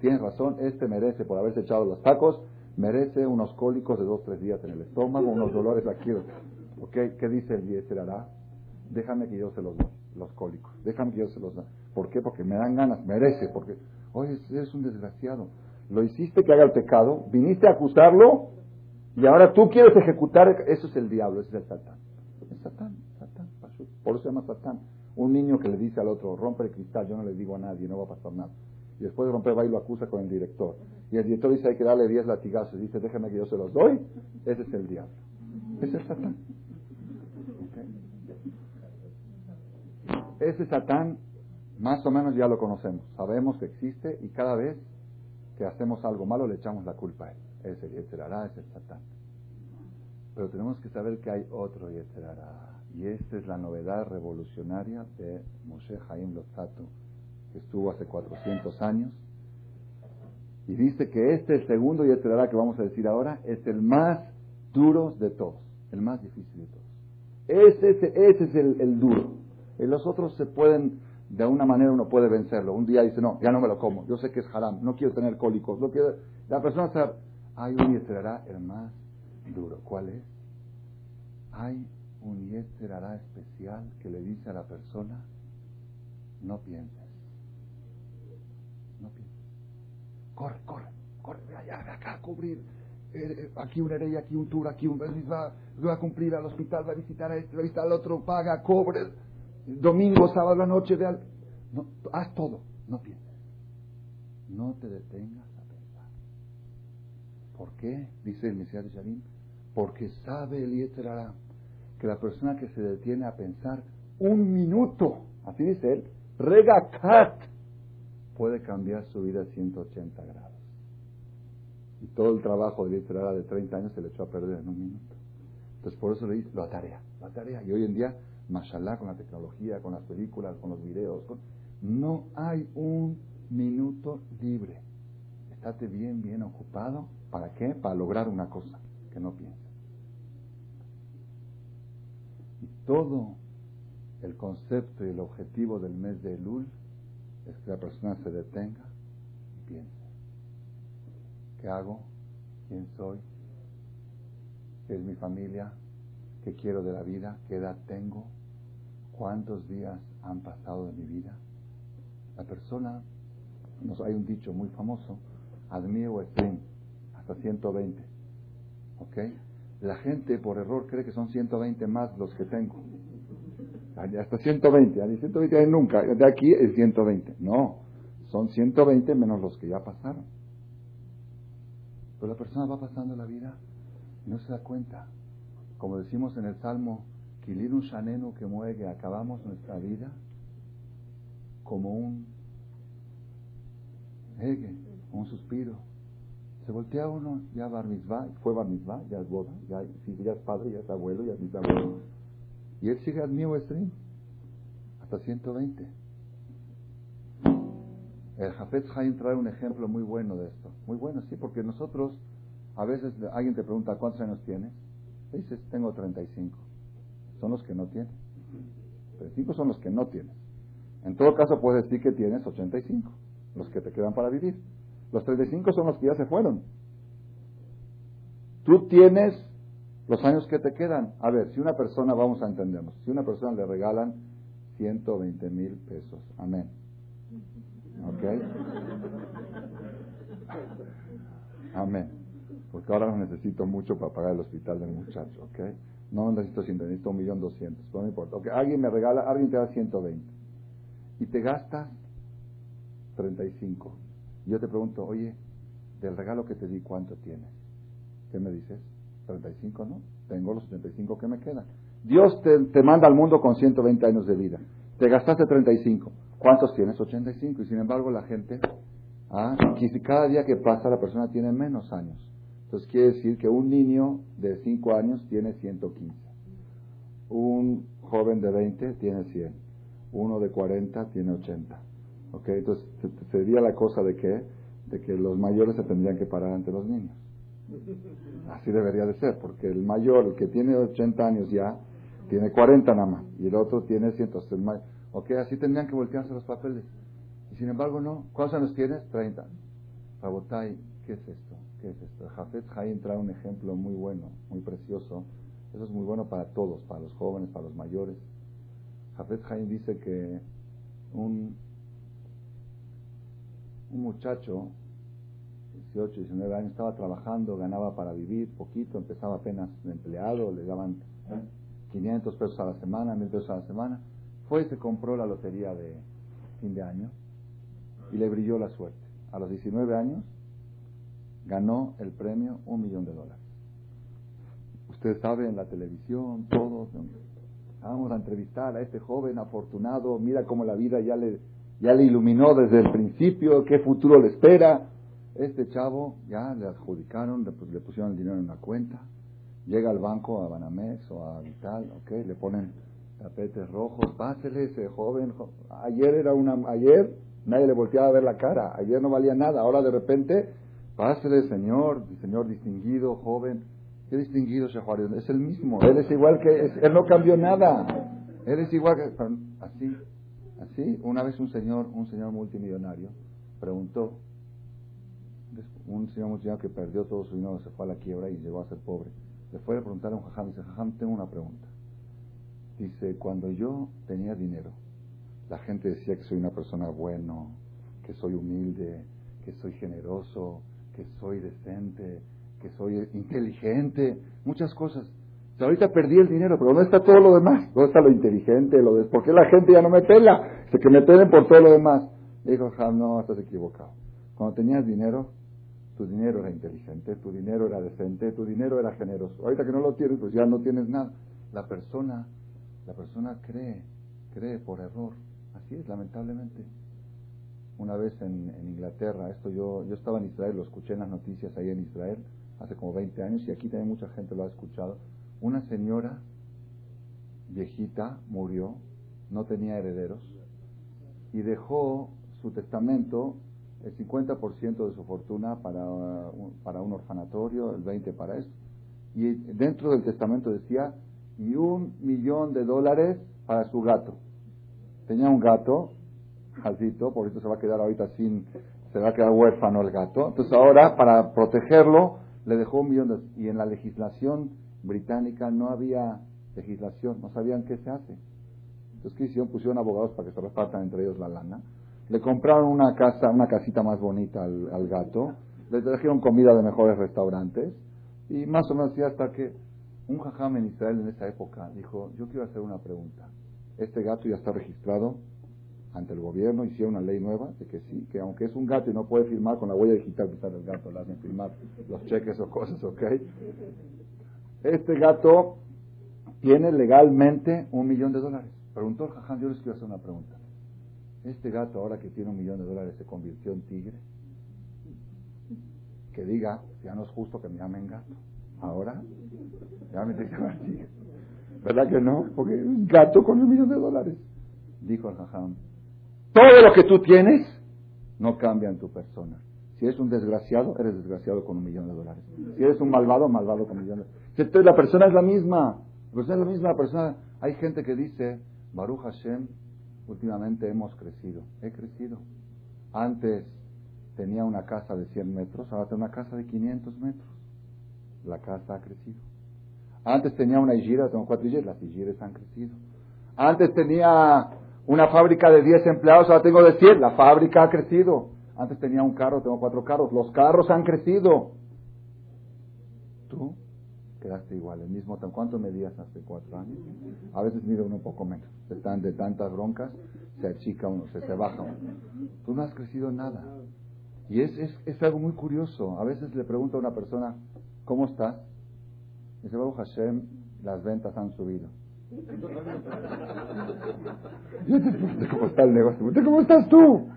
tienes razón, este merece, por haberse echado los tacos, merece unos cólicos de dos, tres días en el estómago, unos dolores aquí, ¿ok? ¿Qué dice el Yeser hará? Déjame que yo se los doy, los cólicos, déjame que yo se los doy. ¿Por qué? Porque me dan ganas, merece, porque, oye, eres un desgraciado. Lo hiciste que haga el pecado, viniste a acusarlo, y ahora tú quieres ejecutar, eso es el diablo, ese es el Satán. Es Satán, Satán, por eso se llama Satán. Un niño que le dice al otro, rompe el cristal, yo no le digo a nadie, no va a pasar nada. Y después de romper va y lo acusa con el director. Y el director dice, hay que darle 10 latigazos. Dice, déjame que yo se los doy. Ese es el diablo. Ese es Satán. Ese Satán, más o menos ya lo conocemos. Sabemos que existe y cada vez que hacemos algo malo le echamos la culpa a él es el Yetzerará, es el Satán. Pero tenemos que saber que hay otro Yetzerará. Y esta es la novedad revolucionaria de Moshe Haim Lotzato, que estuvo hace 400 años. Y dice que este, el segundo Yetzerará que vamos a decir ahora, es el más duro de todos, el más difícil de todos. Ese, es el, duro. Y los otros se pueden, de una manera uno puede vencerlo. Un día dice, no, ya no me lo como, yo sé que es haram, no quiero tener cólicos, no quiero... La persona se hay un yesterará el más duro. ¿Cuál es? Hay un yesterará especial que le dice a la persona, no pienses. No pienses. Corre, corre, corre, allá, acá a cubrir. Eh, eh, aquí un herey, aquí un tour, aquí un va, va a cumplir al hospital, va a visitar a este, va a visitar al otro, paga, cobre. Domingo, sábado, la noche, de al... haz todo, no pienses. No te detengas ¿Por qué? Dice el Mesías de Shalim. Porque sabe el que la persona que se detiene a pensar un minuto, así dice él, regacat, puede cambiar su vida a 180 grados. Y todo el trabajo del Yetzerara de 30 años se le echó a perder en un minuto. Entonces por eso le dice, lo atarea, lo atarea. Y hoy en día, mashallah, con la tecnología, con las películas, con los videos, no hay un minuto libre. Estate bien, bien ocupado ¿Para qué? Para lograr una cosa que no piensa. Y todo el concepto y el objetivo del mes de Elul es que la persona se detenga y piense. ¿Qué hago? ¿Quién soy? ¿Qué es mi familia? ¿Qué quiero de la vida? ¿Qué edad tengo? ¿Cuántos días han pasado de mi vida? La persona, hay un dicho muy famoso, admiro stream 120. ¿Ok? La gente por error cree que son 120 más los que tengo. Hasta 120, a 120 hay nunca, de aquí es 120. No, son 120 menos los que ya pasaron. Pero la persona va pasando la vida y no se da cuenta. Como decimos en el Salmo, un Shanenu que mueve, acabamos nuestra vida como un un suspiro. Se voltea uno, ya bar mitzvah, fue bar mitzvah, ya es boda, ya, ya es padre, ya es abuelo, ya es bisabuelo. Y él sigue al mío stream, hasta 120. El Jafet Haim trae un ejemplo muy bueno de esto. Muy bueno, sí, porque nosotros, a veces alguien te pregunta, ¿cuántos años tienes? dices, tengo 35. Son los que no tienen. 35 son los que no tienes. En todo caso, puedes decir que tienes 85, los que te quedan para vivir. Los 35 son los que ya se fueron. Tú tienes los años que te quedan. A ver, si una persona, vamos a entendernos, si una persona le regalan 120 mil pesos, amén. ¿Ok? Amén. Porque ahora no necesito mucho para pagar el hospital del muchacho, ¿ok? No necesito 100, necesito un millón doscientos, no me importa. Okay, alguien me regala, alguien te da 120 y te gastas 35. Yo te pregunto, oye, del regalo que te di, ¿cuánto tienes? ¿Qué me dices? 35 no, tengo los 75 que me quedan. Dios te, te manda al mundo con 120 años de vida. Te gastaste 35. ¿Cuántos tienes? 85. Y sin embargo la gente, ah, cada día que pasa la persona tiene menos años. Entonces quiere decir que un niño de 5 años tiene 115. Un joven de 20 tiene 100. Uno de 40 tiene 80. ¿Ok? Entonces sería la cosa de que, de que los mayores se tendrían que parar ante los niños. Así debería de ser, porque el mayor, el que tiene 80 años ya, tiene 40 nada más, y el otro tiene 100. Ok, así tendrían que voltearse los papeles. Y sin embargo, no. ¿Cuántos años tienes? 30. Rabotai, ¿qué es esto? ¿Qué es esto? Jafet Haim trae un ejemplo muy bueno, muy precioso. Eso es muy bueno para todos, para los jóvenes, para los mayores. Jafet Haim dice que un, un muchacho, 18, 19 años, estaba trabajando, ganaba para vivir poquito, empezaba apenas de empleado, le daban 500 pesos a la semana, 1000 pesos a la semana. Fue y se compró la lotería de fin de año y le brilló la suerte. A los 19 años ganó el premio un millón de dólares. Usted sabe en la televisión, todos, vamos a entrevistar a este joven afortunado, mira cómo la vida ya le, ya le iluminó desde el principio, qué futuro le espera. Este chavo ya le adjudicaron, le, pusieron el dinero en una cuenta, llega al banco, a Banamex o a Vital, ok, le ponen tapetes rojos, pásele ese joven, ayer era una, ayer nadie le volteaba a ver la cara, ayer no valía nada, ahora de repente, pásele señor, señor distinguido, joven, qué distinguido Shehuario, es el mismo, él es igual que, él no cambió nada, él es igual que, así, así, una vez un señor, un señor multimillonario, preguntó, un señor multimillonario que perdió todo su dinero, se fue a la quiebra y llegó a ser pobre, le fue a preguntar a un jajam, dice, jajam, tengo una pregunta, Dice, cuando yo tenía dinero, la gente decía que soy una persona bueno, que soy humilde, que soy generoso, que soy decente, que soy inteligente, muchas cosas. Ahorita perdí el dinero, pero ¿dónde está todo lo demás? ¿Dónde está lo inteligente? Lo de... ¿Por qué la gente ya no me pela? Dice que me pelen por todo lo demás. Dijo, no, estás equivocado. Cuando tenías dinero, tu dinero era inteligente, tu dinero era decente, tu dinero era generoso. Ahorita que no lo tienes, pues ya no tienes nada. La persona la persona cree, cree por error. Así es, lamentablemente. Una vez en, Inglaterra, esto yo, yo estaba en Israel, lo escuché en las noticias ahí en Israel, hace como 20 años, y aquí también mucha gente lo ha escuchado. Una señora viejita murió, no tenía herederos, y dejó su testamento, el 50% de su fortuna para para un orfanatorio, el 20% para esto. Y dentro del testamento decía, y un millón de dólares para su gato. Tenía un gato, Jacito, por eso se va a quedar ahorita sin, se va a quedar huérfano el gato. Entonces ahora, para protegerlo, le dejó un millón de Y en la legislación británica no había legislación, no sabían qué se hace. Entonces, ¿qué hicieron? Pusieron abogados para que se repartan entre ellos la lana. Le compraron una casa, una casita más bonita al, gato. Le trajeron comida de mejores restaurantes. Y más o menos ya hasta que un jajam en Israel en esa época dijo, yo quiero hacer una pregunta. Este gato ya está registrado ante el gobierno, hicieron una ley nueva de que sí, que aunque es un gato y no puede firmar con la huella digital que está del gato, le hacen firmar los cheques o cosas, ¿ok? Este gato tiene legalmente un millón de dólares. Preguntó el jajam, yo les quiero hacer una pregunta. Este gato ahora que tiene un millón de dólares se convirtió en tigre. Que diga, ya no es justo que me llamen gato. Ahora, ya me ¿Verdad que no? Porque un gato con un millón de dólares. Dijo el jajam, todo lo que tú tienes no cambia en tu persona. Si eres un desgraciado, eres desgraciado con un millón de dólares. Si eres un malvado, malvado con un millón de dólares. Entonces la persona es la misma. La persona es la misma. persona, hay gente que dice, Baruch Hashem, últimamente hemos crecido. He crecido. Antes tenía una casa de 100 metros, ahora tengo una casa de 500 metros la casa ha crecido. Antes tenía una hijira, tengo cuatro hijiras, las hijiras han crecido. Antes tenía una fábrica de 10 empleados, ahora tengo de 100, la fábrica ha crecido. Antes tenía un carro, tengo cuatro carros, los carros han crecido. Tú quedaste igual, el mismo, ¿cuánto medías hace cuatro años? A veces mide uno un poco menos. Están de tantas broncas, se achica uno, se, se baja uno. Tú no has crecido nada. Y es, es, es algo muy curioso. A veces le pregunto a una persona, ¿Cómo estás? Dice, Baruch Hashem, las ventas han subido. <laughs> ¿Cómo está el negocio? ¿Cómo estás tú?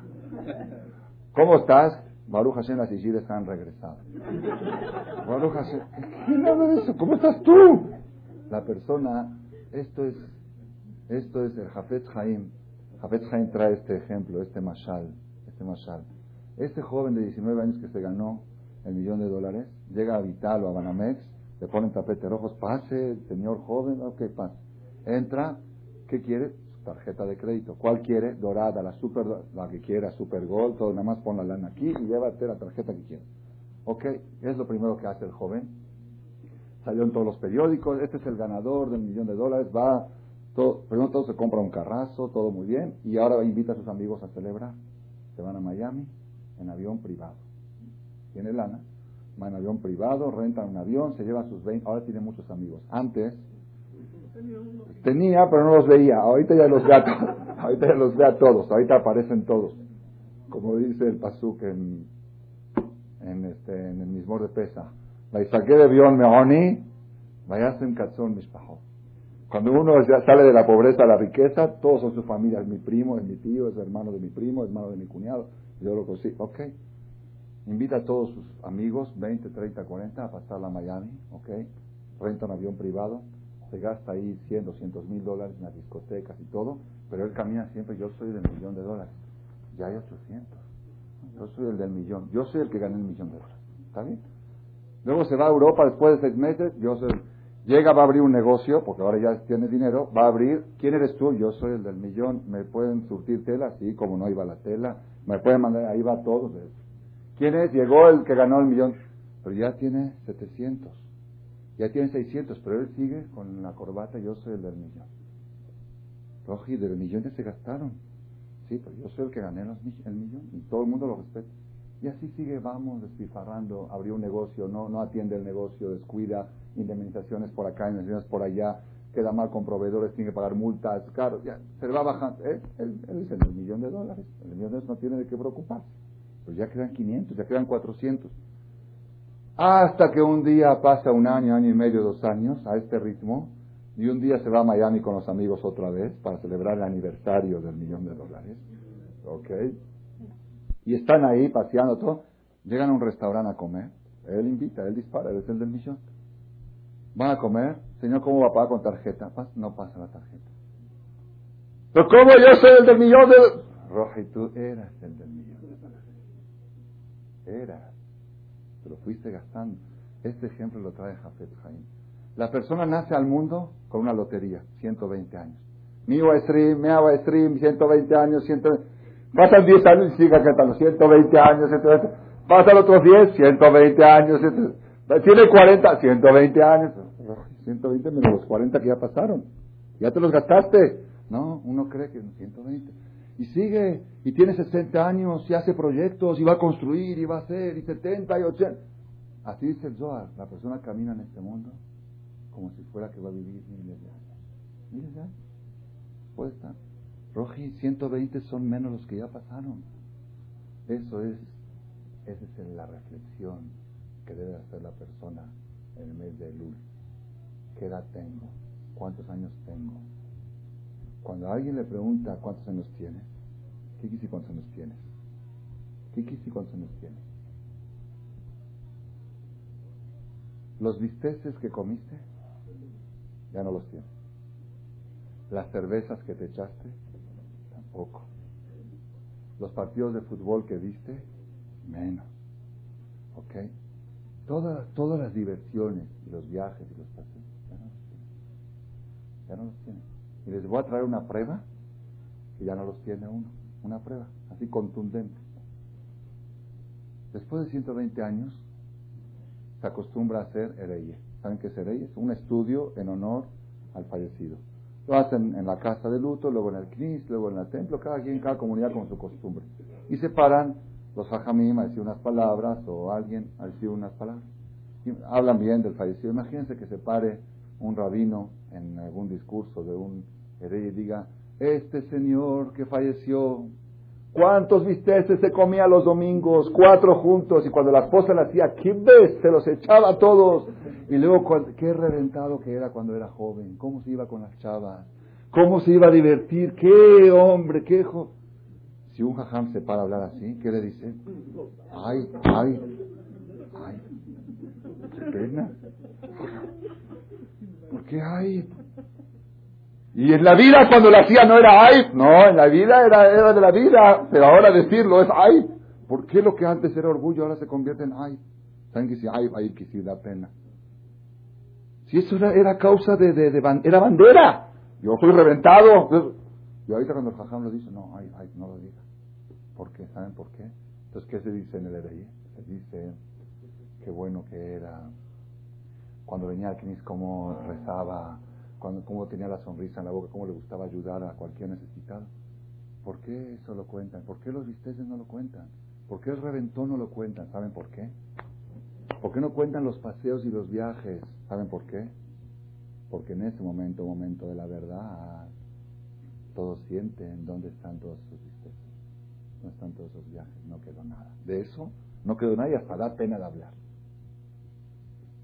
¿Cómo estás? Baruch Hashem, las Ishides han regresado. Baruch Hashem, ¿quién habla de eso? ¿Cómo estás tú? La persona, esto es, esto es el Jafet Haim. Jafet Haim trae este ejemplo, este mashal, este mashal. Este joven de 19 años que se ganó el millón de dólares, llega a Vital o a Banamex, le ponen tapete rojos, pase, señor joven, ok, pase. Entra, ¿qué quiere? Tarjeta de crédito. ¿Cuál quiere? Dorada, la super, la que quiera, super gold, todo, nada más pon la lana aquí y llévate la tarjeta que quieras. Ok, es lo primero que hace el joven. Salió en todos los periódicos, este es el ganador del millón de dólares, va, todo, primero todo se compra un carrazo, todo muy bien, y ahora invita a sus amigos a celebrar. Se van a Miami en avión privado. Tiene lana, va en avión privado, rentan un avión, se lleva sus 20, ahora tiene muchos amigos. Antes, Tenía, pero no los veía. Ahorita ya los ve a, <laughs> ahorita ya los ve a todos. Ahorita aparecen todos. Como dice el Pasuk en, en, este, el mismo de Pesa. La saqué de Bion Meoni, en Katzon Mishpaho. Cuando uno sale de la pobreza a la riqueza, todos son su familia. Es mi primo, es mi tío, es hermano de mi primo, es hermano de mi cuñado. Yo lo consigo. Ok. Invita a todos sus amigos, 20, 30, 40, a pasar a Miami. Ok. Renta un avión privado se gasta ahí 100, 200 mil dólares en las discotecas y todo, pero él camina siempre, yo soy del millón de dólares. Ya hay 800. Yo soy el del millón. Yo soy el que gané el millón de dólares. ¿Está bien? Luego se va a Europa después de seis meses, yo soy, llega, va a abrir un negocio, porque ahora ya tiene dinero, va a abrir, ¿quién eres tú? Yo soy el del millón, me pueden surtir tela, sí, como no iba la tela, me pueden mandar, ahí va todo. ¿Quién es? Llegó el que ganó el millón, pero ya tiene 700. Ya tiene 600, pero él sigue con la corbata, yo soy el del millón. Roji, del millón ya se gastaron. Sí, pero yo soy el que gané el millón y todo el mundo lo respeta. Y así sigue, vamos despilfarrando, abrió un negocio, no, no atiende el negocio, descuida, indemnizaciones por acá, indemnizaciones por allá, queda mal con proveedores, tiene que pagar multas, caro, ya, se le va bajando. ¿eh? Él, él dice, el millón de dólares, el millón de no tiene de qué preocuparse. Pues ya quedan 500, ya quedan 400. Hasta que un día pasa un año, año y medio, dos años a este ritmo, y un día se va a Miami con los amigos otra vez para celebrar el aniversario del millón de dólares. ¿Ok? Y están ahí paseando todo. Llegan a un restaurante a comer. Él invita, él dispara, él es el del millón. Van a comer. Señor, ¿cómo va a pagar con tarjeta? No pasa la tarjeta. ¿Pero cómo yo soy el del millón de... Roja, y tú eras el del millón. Eras te lo fuiste gastando. Este ejemplo lo trae Jafet Jaim. La persona nace al mundo con una lotería, 120 años. Mi stream, mi stream, 120 años, 120. Pasan 10 años y sigue los 120 años, 120. Pasan otros 10, 120 años. Tiene 40, 120 años. 120 menos los 40 que ya pasaron. Ya te los gastaste. No, uno cree que 120 y sigue, y tiene 60 años, y hace proyectos, y va a construir, y va a hacer, y 70 y 80. Así dice el Zohar, la persona camina en este mundo como si fuera que va a vivir miles de años. Miles de años. Puede estar. Roji, 120 son menos los que ya pasaron. Eso es, esa es la reflexión que debe hacer la persona en el mes de Lul. ¿Qué edad tengo? ¿Cuántos años tengo? Cuando alguien le pregunta cuántos años tienes, ¿qué quisi cuántos años tienes? ¿Qué quisi cuántos años tienes? Los bisteces que comiste, ya no los tienes. Las cervezas que te echaste, tampoco. Los partidos de fútbol que viste, menos. ¿Ok? Todas, todas las diversiones y los viajes y los paseos, ya no los tienes. Ya no los tienes. Y les voy a traer una prueba que ya no los tiene uno. Una prueba, así contundente. Después de 120 años, se acostumbra a hacer hereye. ¿Saben qué es hereye? Es un estudio en honor al fallecido. Lo hacen en la casa de luto, luego en el knis, luego en el templo, cada quien, cada comunidad con su costumbre. Y se paran los hajamim a decir unas palabras o alguien a decir unas palabras. Y hablan bien del fallecido. Imagínense que se pare un rabino en algún discurso de un herey y diga, este señor que falleció ¿Cuántos bisteces se comía los domingos? Cuatro juntos. Y cuando la esposa le hacía, ¿qué ves? Se los echaba a todos. Y luego, qué reventado que era cuando era joven. ¿Cómo se iba con las chavas? ¿Cómo se iba a divertir? ¡Qué hombre! ¡Qué jo Si un jajam se para a hablar así, ¿qué le dice? ¡Ay, ay! ¡Ay! ¡Qué pena! ¿Por qué ay? Y en la vida cuando lo hacía no era ay, no, en la vida era, era de la vida, pero ahora decirlo es ay. ¿Por qué lo que antes era orgullo ahora se convierte en ay? ¿Saben que si ay, ay, que sí da pena? Si eso era, era causa de, de, de, era bandera. Yo fui reventado. Y ahorita cuando el jajam lo dice, no, ay, ay, no lo diga. ¿Por qué? ¿Saben por qué? Entonces, ¿qué se dice en el Ereí? Se dice, qué bueno que era. Cuando venía al Knis, cómo rezaba, cómo tenía la sonrisa en la boca, cómo le gustaba ayudar a cualquier necesitado. ¿Por qué eso lo cuentan? ¿Por qué los visteces no lo cuentan? ¿Por qué el reventón no lo cuentan? ¿Saben por qué? ¿Por qué no cuentan los paseos y los viajes? ¿Saben por qué? Porque en ese momento, momento de la verdad, todos sienten dónde están todos sus visteces. No están todos esos viajes, no quedó nada. De eso no quedó nada y hasta da pena de hablar.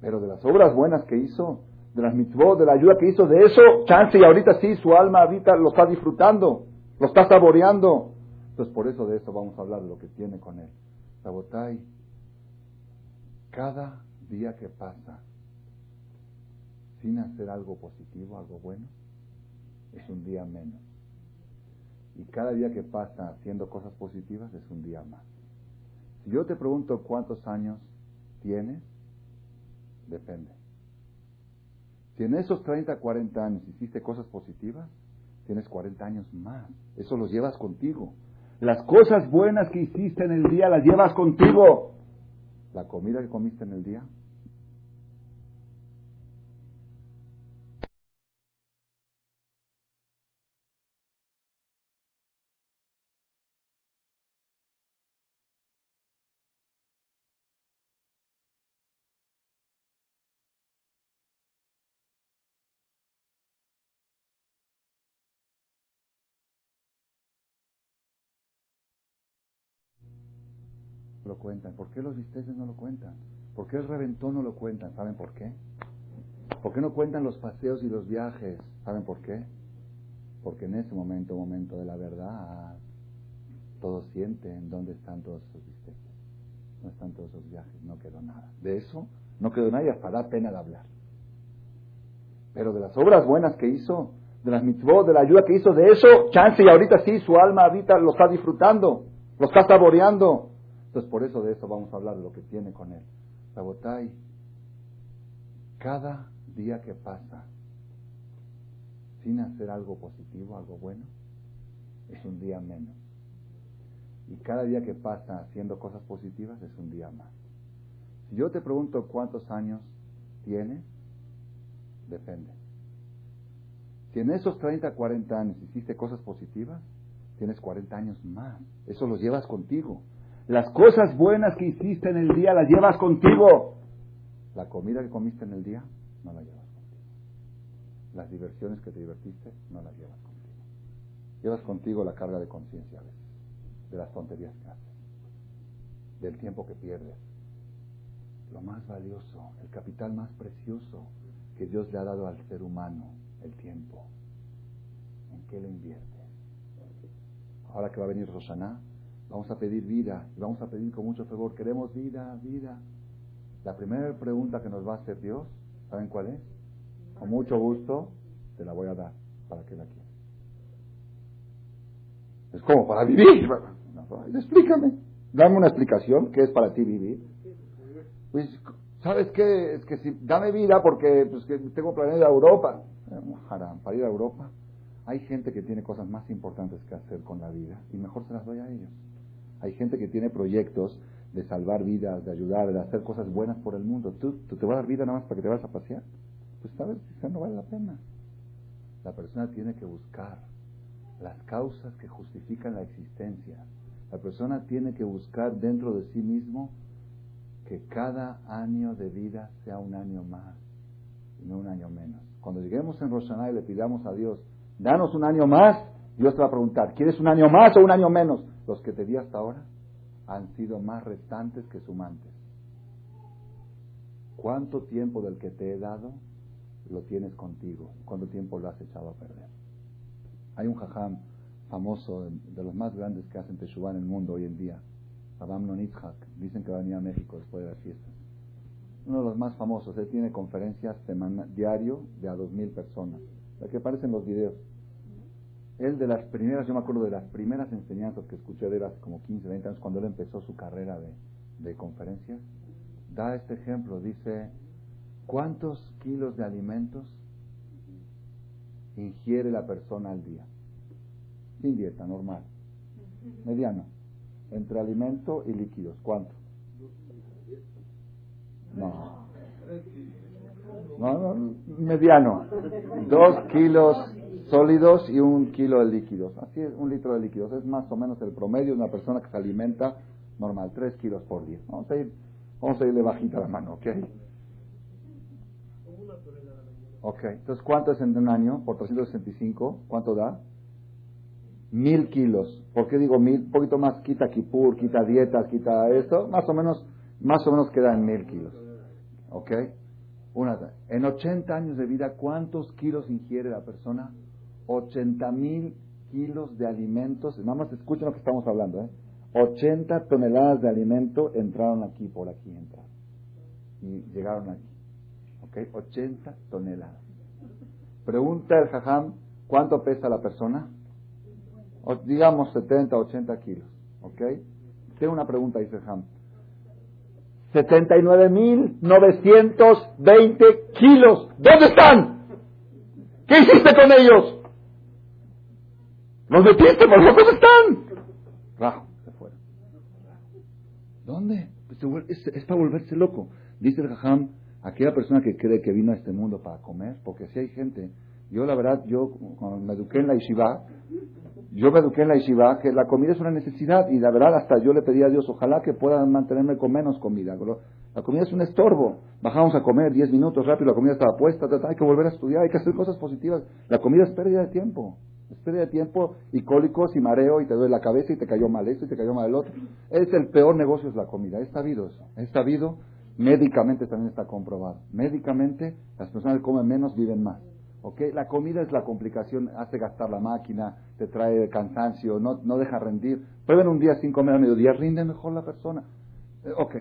Pero de las obras buenas que hizo, de de la ayuda que hizo, de eso, chance y ahorita sí, su alma ahorita lo está disfrutando, lo está saboreando. Entonces por eso de eso vamos a hablar, de lo que tiene con él. Sabotai, cada día que pasa sin hacer algo positivo, algo bueno, es un día menos. Y cada día que pasa haciendo cosas positivas es un día más. Si yo te pregunto cuántos años tienes, depende. Si en esos 30, 40 años hiciste cosas positivas, tienes 40 años más. Eso los llevas contigo. Las cosas buenas que hiciste en el día las llevas contigo. La comida que comiste en el día cuentan? ¿Por qué los visteces no lo cuentan? ¿Por qué el reventón no lo cuentan? ¿Saben por qué? ¿Por qué no cuentan los paseos y los viajes? ¿Saben por qué? Porque en ese momento, momento de la verdad, todos sienten dónde están todos esos visteces. No están todos esos viajes, no quedó nada. De eso no quedó nada y hasta da pena de hablar. Pero de las obras buenas que hizo, de las mitzvot, de la ayuda que hizo, de eso, chance y ahorita sí, su alma ahorita lo está disfrutando, lo está saboreando. Entonces, por eso de eso vamos a hablar, de lo que tiene con él. Sabotai, cada día que pasa sin hacer algo positivo, algo bueno, es un día menos. Y cada día que pasa haciendo cosas positivas es un día más. Si yo te pregunto cuántos años tienes, depende. Si en esos 30, 40 años hiciste cosas positivas, tienes 40 años más. Eso los llevas contigo. Las cosas buenas que hiciste en el día las llevas contigo. La comida que comiste en el día no la llevas contigo. Las diversiones que te divertiste no las llevas contigo. Llevas contigo la carga de conciencia de las tonterías que haces, del tiempo que pierdes. Lo más valioso, el capital más precioso que Dios le ha dado al ser humano, el tiempo. ¿En qué le inviertes? Ahora que va a venir Rosaná, Vamos a pedir vida y vamos a pedir con mucho favor. Queremos vida, vida. La primera pregunta que nos va a hacer Dios, ¿saben cuál es? Con mucho gusto te la voy a dar para que la quieras. Es como para vivir. explícame. Dame una explicación. ¿Qué es para ti vivir? Pues, ¿sabes qué? Es que si, dame vida porque pues, que tengo planeado ir a Europa. Para ir a Europa. Hay gente que tiene cosas más importantes que hacer con la vida y mejor se las doy a ellos. Hay gente que tiene proyectos de salvar vidas, de ayudar, de hacer cosas buenas por el mundo. ¿Tú, te vas a dar vida nada más para que te vayas a pasear? Pues sabes, quizá no vale la pena. La persona tiene que buscar las causas que justifican la existencia. La persona tiene que buscar dentro de sí mismo que cada año de vida sea un año más y no un año menos. Cuando lleguemos en Roshaná y le pidamos a Dios, danos un año más, Dios te va a preguntar, ¿quieres un año más o un año menos? Los que te di hasta ahora, han sido más restantes que sumantes. ¿Cuánto tiempo del que te he dado lo tienes contigo? ¿Cuánto tiempo lo has echado a perder? Hay un jajam famoso, de los más grandes que hacen Teshuvah en el mundo hoy en día, Rabam Nonitzhak. Dicen que va a a México después de las fiestas. Uno de los más famosos. Él tiene conferencias semana, diario de a dos mil personas. La que aparecen los videos. Él de las primeras, yo me acuerdo de las primeras enseñanzas que escuché de él hace como 15, 20 años, cuando él empezó su carrera de, de conferencias, da este ejemplo. Dice, ¿cuántos kilos de alimentos ingiere la persona al día? Sin dieta, normal. Mediano. Entre alimento y líquidos. ¿Cuánto? No. No, no, mediano. Dos kilos sólidos y un kilo de líquidos. Así es, un litro de líquidos. Es más o menos el promedio de una persona que se alimenta normal, tres kilos por día. Vamos a ir, vamos a irle bajita la mano, ¿ok? Ok, entonces ¿cuánto es en un año? Por 365, ¿cuánto da? Mil kilos. ¿Por qué digo mil? Un poquito más, quita kipur, quita dietas, quita esto. Más o menos, más o menos queda en mil kilos. ¿Ok? Una, en 80 años de vida, ¿cuántos kilos ingiere la persona? 80 mil kilos de alimentos. Nada más escuchen lo que estamos hablando. ¿eh? 80 toneladas de alimento entraron aquí, por aquí. Y llegaron aquí. ¿Ok? 80 toneladas. Pregunta el jajam, ¿cuánto pesa la persona? Digamos 70, 80 kilos. ¿Ok? Tengo una pregunta, dice el jajam. 79.920 kilos. ¿Dónde están? ¿Qué hiciste con ellos? Los metiste, por ¿dónde están? Rajo, se fueron. ¿Dónde? Pues es, es, para volverse loco. Dice el Jajam, aquella persona que cree que vino a este mundo para comer, porque si hay gente, yo la verdad, yo cuando me eduqué en la Yeshiva, yo me eduqué en la Yeshiva que la comida es una necesidad y la verdad hasta yo le pedí a Dios, ojalá que puedan mantenerme con menos comida. La comida es un estorbo. Bajamos a comer 10 minutos rápido, la comida estaba puesta, hay que volver a estudiar, hay que hacer cosas positivas. La comida es pérdida de tiempo. Es pérdida de tiempo y cólicos y mareo y te duele la cabeza y te cayó mal esto y te cayó mal el otro. Es el peor negocio es la comida. Es sabido eso. Es sabido. Médicamente también está comprobado. Médicamente las personas que comen menos viven más. La comida es la complicación, hace gastar la máquina, te trae cansancio, no, no deja rendir. Prueben un día sin comer a mediodía, rinde mejor la persona. Eh, ok,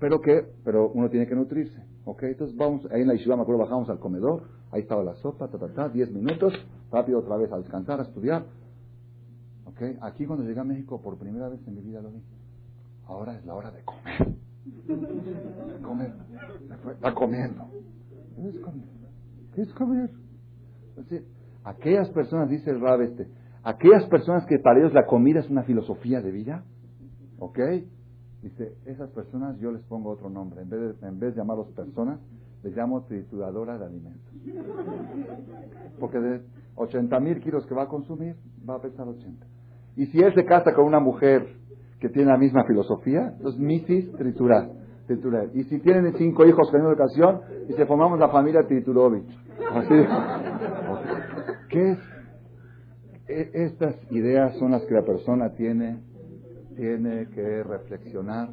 pero qué, pero uno tiene que nutrirse. Ok, entonces vamos, ahí en la Yeshiva me acuerdo, bajamos al comedor, ahí estaba la sopa, ta, ta, ta, diez minutos, rápido otra vez a descansar, a estudiar. Ok, aquí cuando llegué a México por primera vez en mi vida lo vi. Ahora es la hora de comer. De comer. Está comiendo. ¿Qué es comer? ¿Qué es comer? aquellas personas, dice el Rab este, aquellas personas que para ellos la comida es una filosofía de vida, ¿ok? Dice, esas personas yo les pongo otro nombre. En vez de, en vez de llamarlos personas, les llamo trituradora de alimentos. Porque de 80 mil kilos que va a consumir, va a pesar 80. Y si él se casa con una mujer que tiene la misma filosofía, los misis triturar. Y si tienen cinco hijos con educación, y se formamos la familia Triturovich. Así, ¿Qué es? E, estas ideas son las que la persona tiene, tiene que reflexionar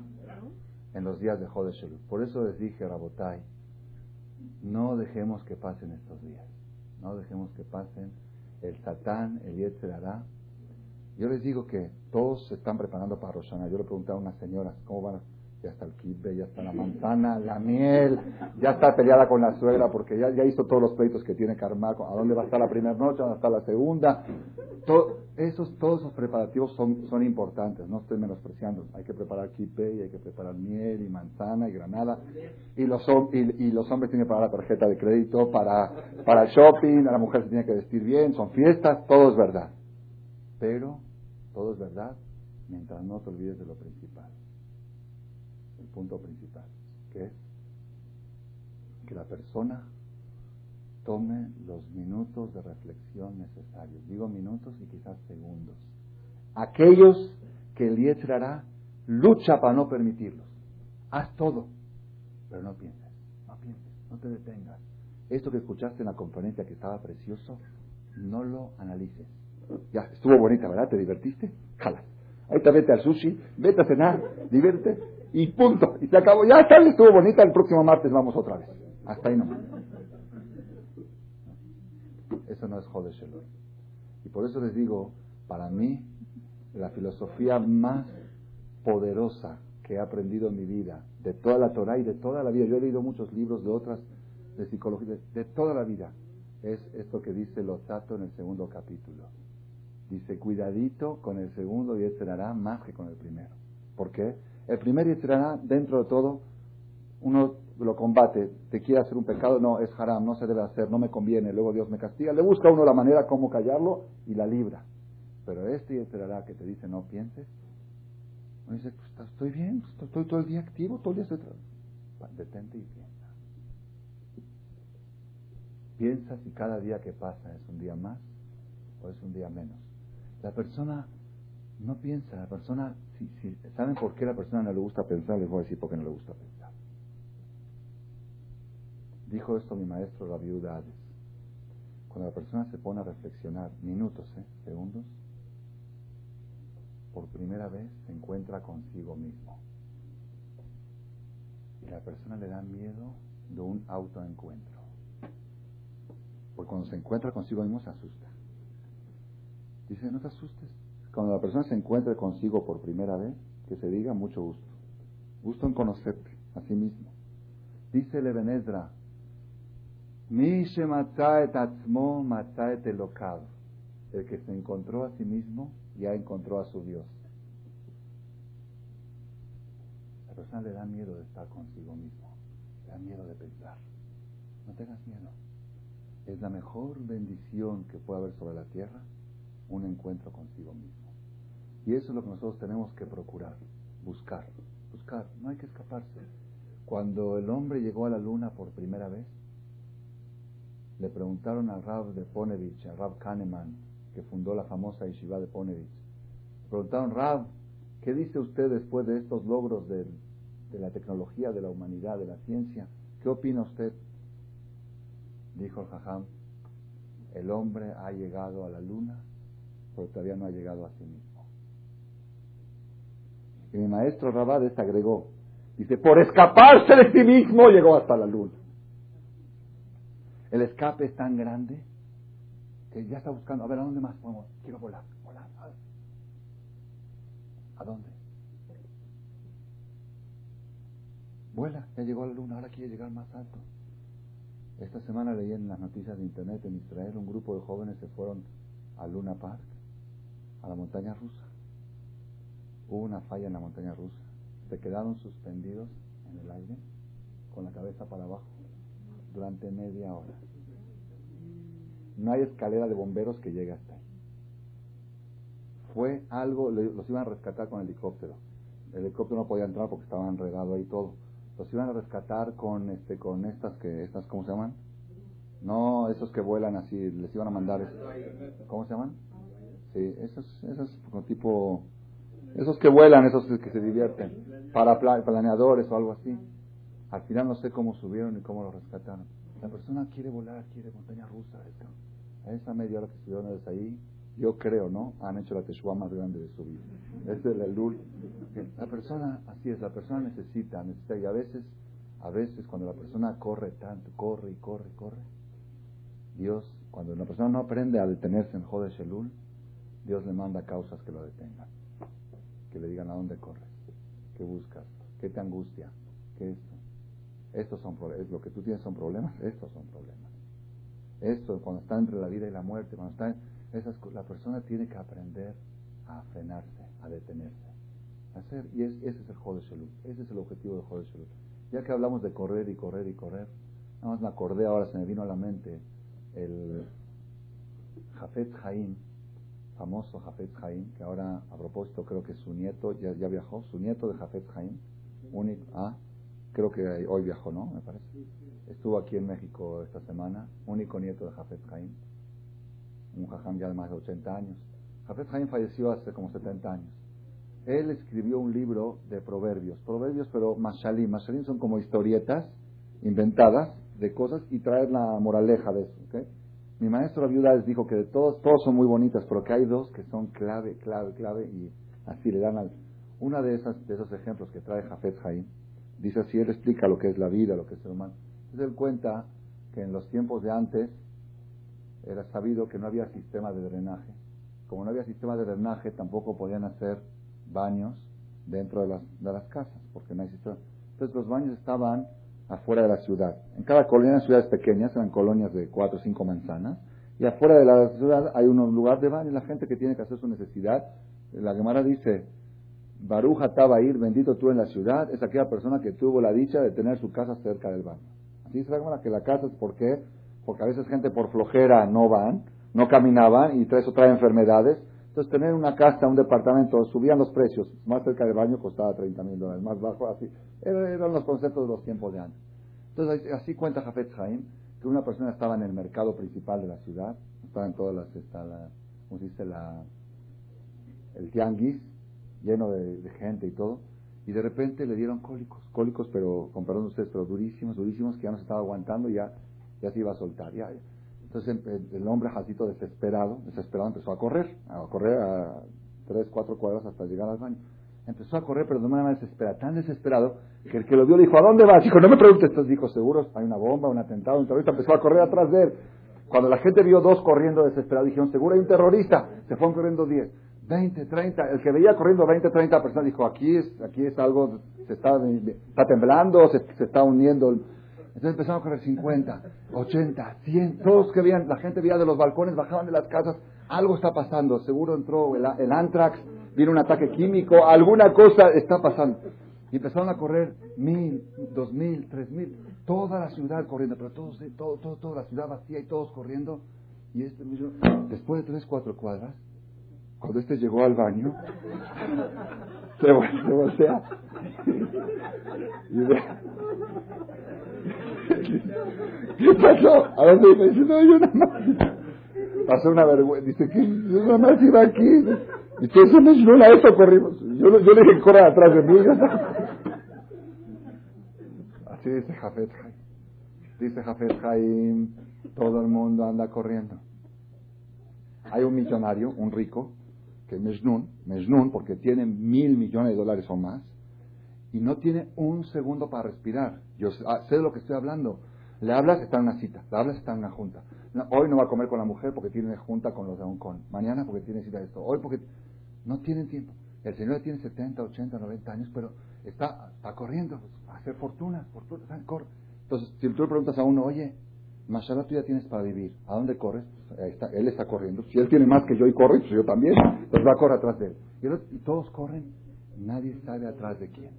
en los días de Jodeshelut. Por eso les dije, Rabotai, no dejemos que pasen estos días. No dejemos que pasen el Satán, el Yetzerará. Yo les digo que todos se están preparando para Rosana. Yo le pregunté a una señora, ¿cómo van a ya está el kibe, ya está la manzana, la miel, ya está peleada con la suegra porque ya, ya hizo todos los pleitos que tiene que armar, a dónde va a estar la primera noche, a dónde está la segunda. esos, todos esos preparativos son, son importantes, no estoy menospreciando. Hay que preparar y hay que preparar miel y manzana y granada. Y los, y, los hombres tienen que pagar la tarjeta de crédito para, para el shopping, la mujer se tiene que vestir bien, son fiestas, todo es verdad. Pero todo es verdad mientras no te olvides de lo principal punto principal, que es que la persona tome los minutos de reflexión necesarios. Digo minutos y quizás segundos. Aquellos que el hará lucha para no permitirlos. Haz todo, pero no pienses, no pienses, no te detengas. Esto que escuchaste en la conferencia que estaba precioso, no lo analices. Ya, estuvo bonita, ¿verdad? ¿Te divertiste? Jala. Ahorita vete al sushi, vete a cenar, divierte y punto. Y se acabó. Ya está, estuvo bonita, el próximo martes vamos otra vez. Hasta ahí no. Eso no es Jode Y por eso les digo, para mí, la filosofía más poderosa que he aprendido en mi vida, de toda la Torah y de toda la vida, yo he leído muchos libros de otras, de psicología, de, toda la vida, es esto que dice Lozato en el segundo capítulo. Dice, cuidadito con el segundo y este hará más que con el primero. ¿Por qué? El primer Yetzirah, dentro de todo, uno lo combate, te quiere hacer un pecado, no, es haram, no se debe hacer, no me conviene, luego Dios me castiga, le busca uno la manera como callarlo y la libra. Pero este Yetzirah que te dice no pienses, uno dice, pues estoy bien, estoy todo el día activo, todo el día estoy Detente y piensa. Piensa si cada día que pasa es un día más o es un día menos. La persona no piensa, la persona, si, si, ¿saben por qué la persona no le gusta pensar? Les voy a decir por qué no le gusta pensar. Dijo esto mi maestro, la viuda Hades. Cuando la persona se pone a reflexionar, minutos, ¿eh? segundos, por primera vez se encuentra consigo mismo. Y la persona le da miedo de un autoencuentro. Porque cuando se encuentra consigo mismo se asusta. Dice, no te asustes, cuando la persona se encuentre consigo por primera vez, que se diga mucho gusto. Gusto en conocerte a sí mismo. Dice Levenedra, Mi El que se encontró a sí mismo ya encontró a su Dios. La persona le da miedo de estar consigo mismo. Le da miedo de pensar. No tengas miedo. Es la mejor bendición que puede haber sobre la tierra un encuentro consigo mismo. Y eso es lo que nosotros tenemos que procurar, buscar, buscar, no hay que escaparse. Cuando el hombre llegó a la luna por primera vez, le preguntaron a Rab de Ponevich, a Rab Kahneman, que fundó la famosa yeshiva de Ponevich, le preguntaron, Rab, ¿qué dice usted después de estos logros de, la tecnología, de la humanidad, de la ciencia? ¿Qué opina usted? Dijo el Jajam, el hombre ha llegado a la luna, pero todavía no ha llegado a sí mismo. Mi maestro Rabades agregó, dice, por escaparse de sí mismo llegó hasta la luna. El escape es tan grande que ya está buscando, a ver, ¿a dónde más podemos? Quiero volar, volar. ¿A, dónde? Vuela, ya llegó a la luna, ahora quiere llegar más alto. Esta semana leí en las noticias de internet en Israel un grupo de jóvenes se fueron a Luna Park, a la montaña rusa hubo una falla en la montaña rusa. Se quedaron suspendidos en el aire con la cabeza para abajo durante media hora. No hay escalera de bomberos que llegue hasta ahí. Fue algo, los iban a rescatar con helicóptero. El helicóptero no podía entrar porque estaba enredado ahí todo. Los iban a rescatar con este con estas que estas ¿cómo se llaman? No, esos que vuelan así, les iban a mandar ¿Cómo se llaman? Sí, esos esos tipo esos que vuelan, esos que se divierten, para planeadores o algo así. Al final no sé cómo subieron y cómo lo rescataron. La persona quiere volar, quiere montaña rusa. A esa media hora que estuvieron desde ahí, yo creo, ¿no? Han hecho la teshuva más grande de su vida. Este es el lul. La persona, así es, la persona necesita, necesita. Y a veces, a veces cuando la persona corre tanto, corre y corre, corre, Dios, cuando la persona no aprende a detenerse en Jode Shelul, Dios le manda causas que lo detengan que le digan a dónde corres, qué buscas, qué te angustia, qué esto. Estos son problemas, lo que tú tienes son problemas, estos son problemas. Esto, cuando está entre la vida y la muerte, cuando está, esas, la persona tiene que aprender a frenarse, a detenerse, a hacer, y ese es el Jode ese es el objetivo de Jode Ya que hablamos de correr y correr y correr, nada más me acordé ahora, se me vino a la mente el Jafet Jaim, famoso Jafet Jaim, que ahora a propósito creo que su nieto ya, ya viajó, su nieto de Jafet Jaim, único, ah, creo que hoy viajó, ¿no? Me parece. Estuvo aquí en México esta semana, único nieto de Jafet Jaim, un jajam ya de más de 80 años. Jafet Jaim falleció hace como 70 años. Él escribió un libro de proverbios, proverbios pero mashalim, mashalim son como historietas inventadas de cosas y traer la moraleja de eso, ¿okay? Mi maestro les dijo que de todos, todos son muy bonitas, pero que hay dos que son clave, clave, clave y Así le dan al... Una de, esas, de esos ejemplos que trae Jafet Haim, dice así, él explica lo que es la vida, lo que es el humano. Entonces él cuenta que en los tiempos de antes era sabido que no había sistema de drenaje. Como no había sistema de drenaje, tampoco podían hacer baños dentro de las, de las casas, porque no hay sistema. Entonces los baños estaban afuera de la ciudad. En cada colonia, en ciudades pequeñas, eran colonias de cuatro o cinco manzanas, y afuera de la ciudad hay un lugar de baño, la gente que tiene que hacer su necesidad. La Gemara dice, Baruja ir bendito tú en la ciudad, es aquella persona que tuvo la dicha de tener su casa cerca del baño. Así dice la Gemara que la casa es por qué, porque a veces gente por flojera no van, no caminaban y eso trae enfermedades. Entonces tener una casa, un departamento, subían los precios, más cerca del baño costaba 30 mil dólares, más bajo, así. Eran los conceptos de los tiempos de antes. Entonces así cuenta Jafet Haim, que una persona estaba en el mercado principal de la ciudad, estaba en todas las, está la, ¿cómo se dice? La, el tianguis, lleno de, gente y todo, y de repente le dieron cólicos, cólicos, pero, con perdón ustedes, pero durísimos, durísimos, que ya no se estaba aguantando y ya, ya se iba a soltar. Ya, entonces el, hombre jacito desesperado, desesperado empezó a correr, a correr a tres, cuatro cuadras hasta llegar al baño. Empezó a correr, pero de manera desesperada, tan desesperado, que el que lo vio le dijo, ¿a dónde vas? Dijo, no me preguntes. Entonces dijo, seguro hay una bomba, un atentado, un terrorista. Empezó a correr atrás de él. Cuando la gente vio dos corriendo desesperados, dijeron, seguro hay un terrorista. Se fueron corriendo diez. 20, 30, el que veía corriendo 20, 30 personas dijo, aquí es, aquí es algo, se está, está temblando, se, está uniendo. Entonces empezaron a correr 50, 80, 100, todos que veían, la gente veía de los balcones, bajaban de las casas, algo está pasando, seguro entró el, el antrax, viene un ataque químico, alguna cosa está pasando. Y empezaron a correr mil, dos mil, tres mil, toda la ciudad corriendo, pero todos, todo, todo, toda la ciudad vacía y todos corriendo. Y este después de tres, cuatro cuadras, cuando este llegó al baño, se, voltea y ve. ¿Qué pasó? A ver, me dice, no, yo nada más. Pasó una vergüenza. Dice, que yo nada más iba aquí. Y tú se me a eso corrimos. Yo, le dije, corre atrás de mí. Así dice Jafet Haim. Dice Jafet Haim, todo el mundo anda corriendo. Hay un millonario, un rico, que Mejnun, Mejnun, porque tiene mil millones de dólares o más, y no tiene un segundo para respirar. Yo ah, sé, de lo que estoy hablando. Le hablas, está en una cita. Le hablas, está en una junta. hoy no va a comer con la mujer porque tiene junta con los de Hong Kong. Mañana porque tiene cita de esto. Hoy porque no tienen tiempo. El señor tiene 70, 80, 90 años, pero está, está corriendo a hacer fortuna. fortuna Entonces, si tú le preguntas a uno, oye, Mashallah, tú ya tienes para vivir. ¿A dónde corres? está, él está corriendo. Si él tiene más que yo y corre, pues yo también. Entonces va a correr atrás de él. Y, todos corren. Nadie sabe atrás de quién.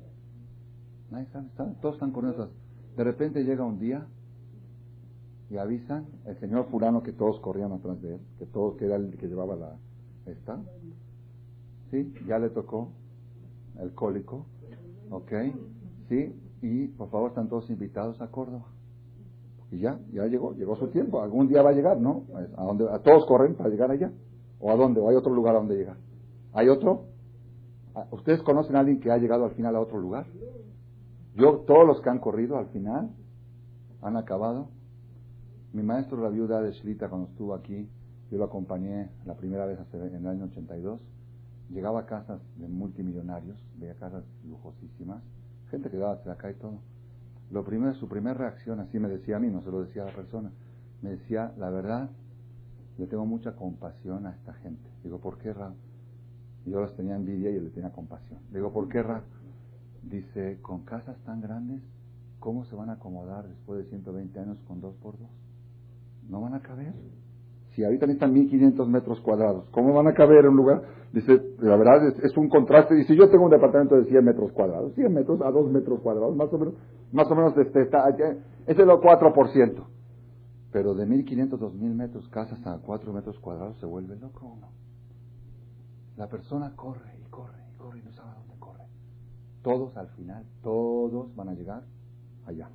Nadie sabe. todos están corriendo De repente llega un día y avisan el señor fulano que todos corrían atrás de él, que todos, que era el que llevaba la... ¿Está? ¿Sí? Ya le tocó el cólico. ¿Ok? ¿Sí? Y por favor están todos invitados a Córdoba. Y ya, ya llegó, llegó su tiempo. Algún día va a llegar, ¿no? A, donde, a todos corren para llegar allá. ¿O a dónde? ¿O hay otro lugar a donde llegar? ¿Hay otro? Ah, ¿Ustedes conocen a alguien que ha llegado al final a otro lugar? Yo, todos los que han corrido al final, han acabado. Mi maestro, la viuda de Shlita, cuando estuvo aquí, yo lo acompañé la primera vez en el año 82. Llegaba a casas de multimillonarios, veía casas lujosísimas, gente que daba acá y todo. Lo primero, su primera reacción, así me decía a mí, no se lo decía a la persona, me decía, la verdad, yo tengo mucha compasión a esta gente. Digo, ¿por qué, Ra? Yo les tenía envidia y él le tenía compasión. Digo, ¿por qué, Ra? Dice, con casas tan grandes, ¿cómo se van a acomodar después de 120 años con dos por dos? No van a caber. Si ahorita necesitan 1500 metros cuadrados, ¿cómo van a caber en un lugar? Dice, la verdad es, un contraste. Dice, yo tengo un departamento de 100 metros cuadrados, 100 metros a 2 metros cuadrados, más o menos, más o menos este, está, ese es el 4%. Pero de 1500, 2000 metros, casas a 4 metros cuadrados, se vuelve loco uno. La persona corre y corre y corre y no sabe a dónde corre. Todos al final, todos van a llegar allá,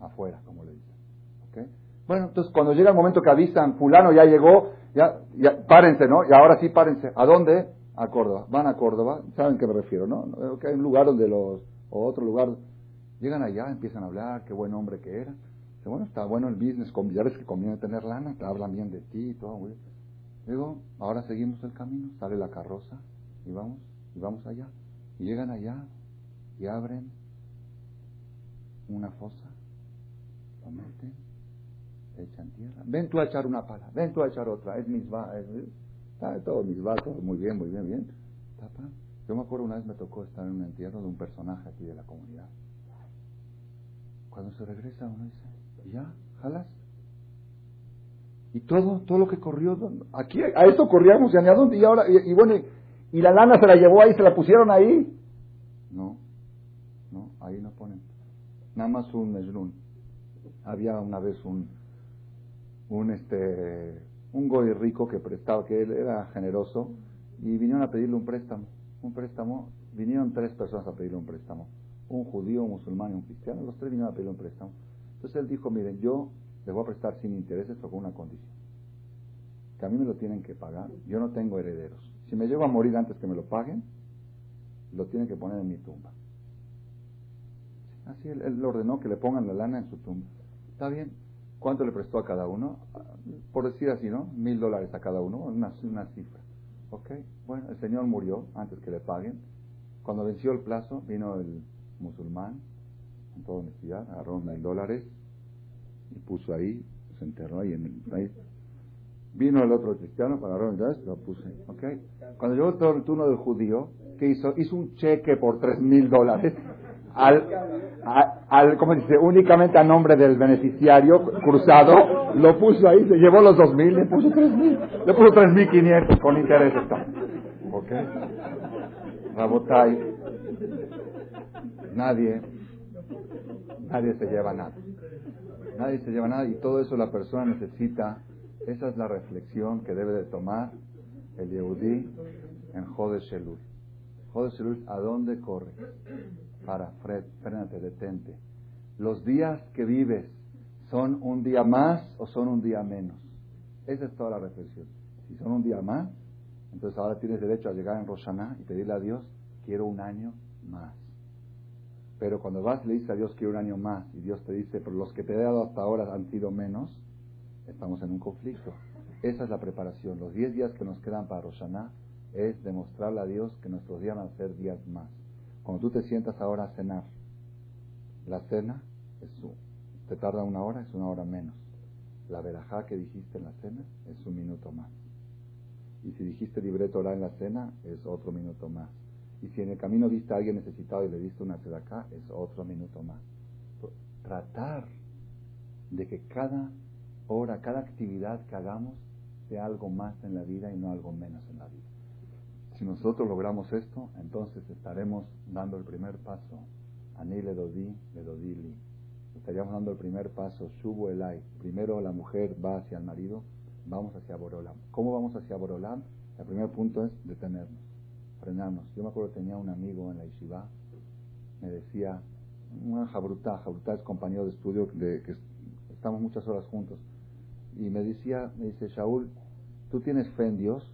afuera, como le dicen. ¿Okay? Bueno, entonces cuando llega el momento que avisan, fulano ya llegó, ya, ya, párense, ¿no? Y ahora sí párense. ¿A dónde? A Córdoba. Van a Córdoba, ¿saben qué me refiero, no? Que hay un lugar donde los, o otro lugar, llegan allá, empiezan a hablar, qué buen hombre que era. Dice, bueno, está bueno el business, ya ves que conviene tener lana, te hablan bien de ti y todo. Digo, ahora seguimos el camino, sale la carroza y vamos. Y vamos allá. Llegan allá y abren una fosa, lo meten, echan tierra. Ven tú a echar una pala, ven tú a echar otra. Es misma, es, está todo misma, todo muy bien, muy bien, bien. Yo me acuerdo una vez me tocó estar en un entierro de un personaje aquí de la comunidad. Cuando se regresa uno dice, ¿ya? ¿Jalas? Y todo, todo lo que corrió, aquí, a esto corríamos y a dónde, y ahora, y, bueno, y, la lana se la llevó ahí, se la pusieron ahí. No, no, ahí no ponen. Nada más un mejrún. Había una vez un, un este, un goy rico que prestaba, que él era generoso, y vinieron a pedirle un préstamo. Un préstamo, vinieron tres personas a pedirle un préstamo. Un judío, un musulmán y un cristiano. Los tres vinieron a pedirle un préstamo. Entonces él dijo, miren, yo les voy a prestar sin intereses, pero con una condición. Que a mí me lo tienen que pagar. Yo no tengo herederos. Si me llego a morir antes que me lo paguen, lo tienen que poner en mi tumba. Así él, él ordenó que le pongan la lana en su tumba. Está bien. ¿Cuánto le prestó a cada uno? Por decir así, ¿no? Mil dólares a cada uno, una, una cifra. Ok, bueno, el señor murió antes que le paguen. Cuando venció el plazo, vino el musulmán, en toda honestidad, agarró mil dólares y puso ahí, se enterró ahí en el país. Vino el otro cristiano, agarró mil dólares, lo puse. Ok, cuando llegó el turno del judío, ¿qué hizo? Hizo un cheque por tres mil dólares al, al, como dice, únicamente a nombre del beneficiario cruzado, lo puso ahí, se llevó los dos mil, le puso tres mil, le puso tres mil quinientos con interés está. ¿Ok? Rabotai, nadie, nadie se lleva nada. Nadie se lleva nada y todo eso la persona necesita, esa es la reflexión que debe de tomar el Yehudí en Jode Shelul. Jode Shelul, ¿a dónde corre? Para, Fred, frénate, detente. Los días que vives, ¿son un día más o son un día menos? Esa es toda la reflexión. Si son un día más, entonces ahora tienes derecho a llegar en Roshaná y pedirle a Dios, quiero un año más. Pero cuando vas y le dices a Dios, quiero un año más, y Dios te dice, pero los que te he dado hasta ahora han sido menos, estamos en un conflicto. Esa es la preparación. Los 10 días que nos quedan para Roshaná es demostrarle a Dios que nuestros días van a ser días más. Cuando tú te sientas ahora a cenar, la cena es te tarda una hora, es una hora menos. La verajá que dijiste en la cena es un minuto más. Y si dijiste libreto en la cena, es otro minuto más. Y si en el camino viste a alguien necesitado y le diste una acá, es otro minuto más. Tratar de que cada hora, cada actividad que hagamos sea algo más en la vida y no algo menos en la vida. Si nosotros logramos esto, entonces estaremos dando el primer paso. Ani le dodí, le dodí li. Estaríamos dando el primer paso, subo el. Primero la mujer va hacia el marido, vamos hacia Borolam. ¿Cómo vamos hacia Borolam? El primer punto es detenernos, frenarnos. Yo me acuerdo que tenía un amigo en la Yeshiva, me decía, una jabrutá, jabrutá es compañero de estudio de que estamos muchas horas juntos. Y me decía, me dice, Shaul, ¿tú tienes fe en Dios?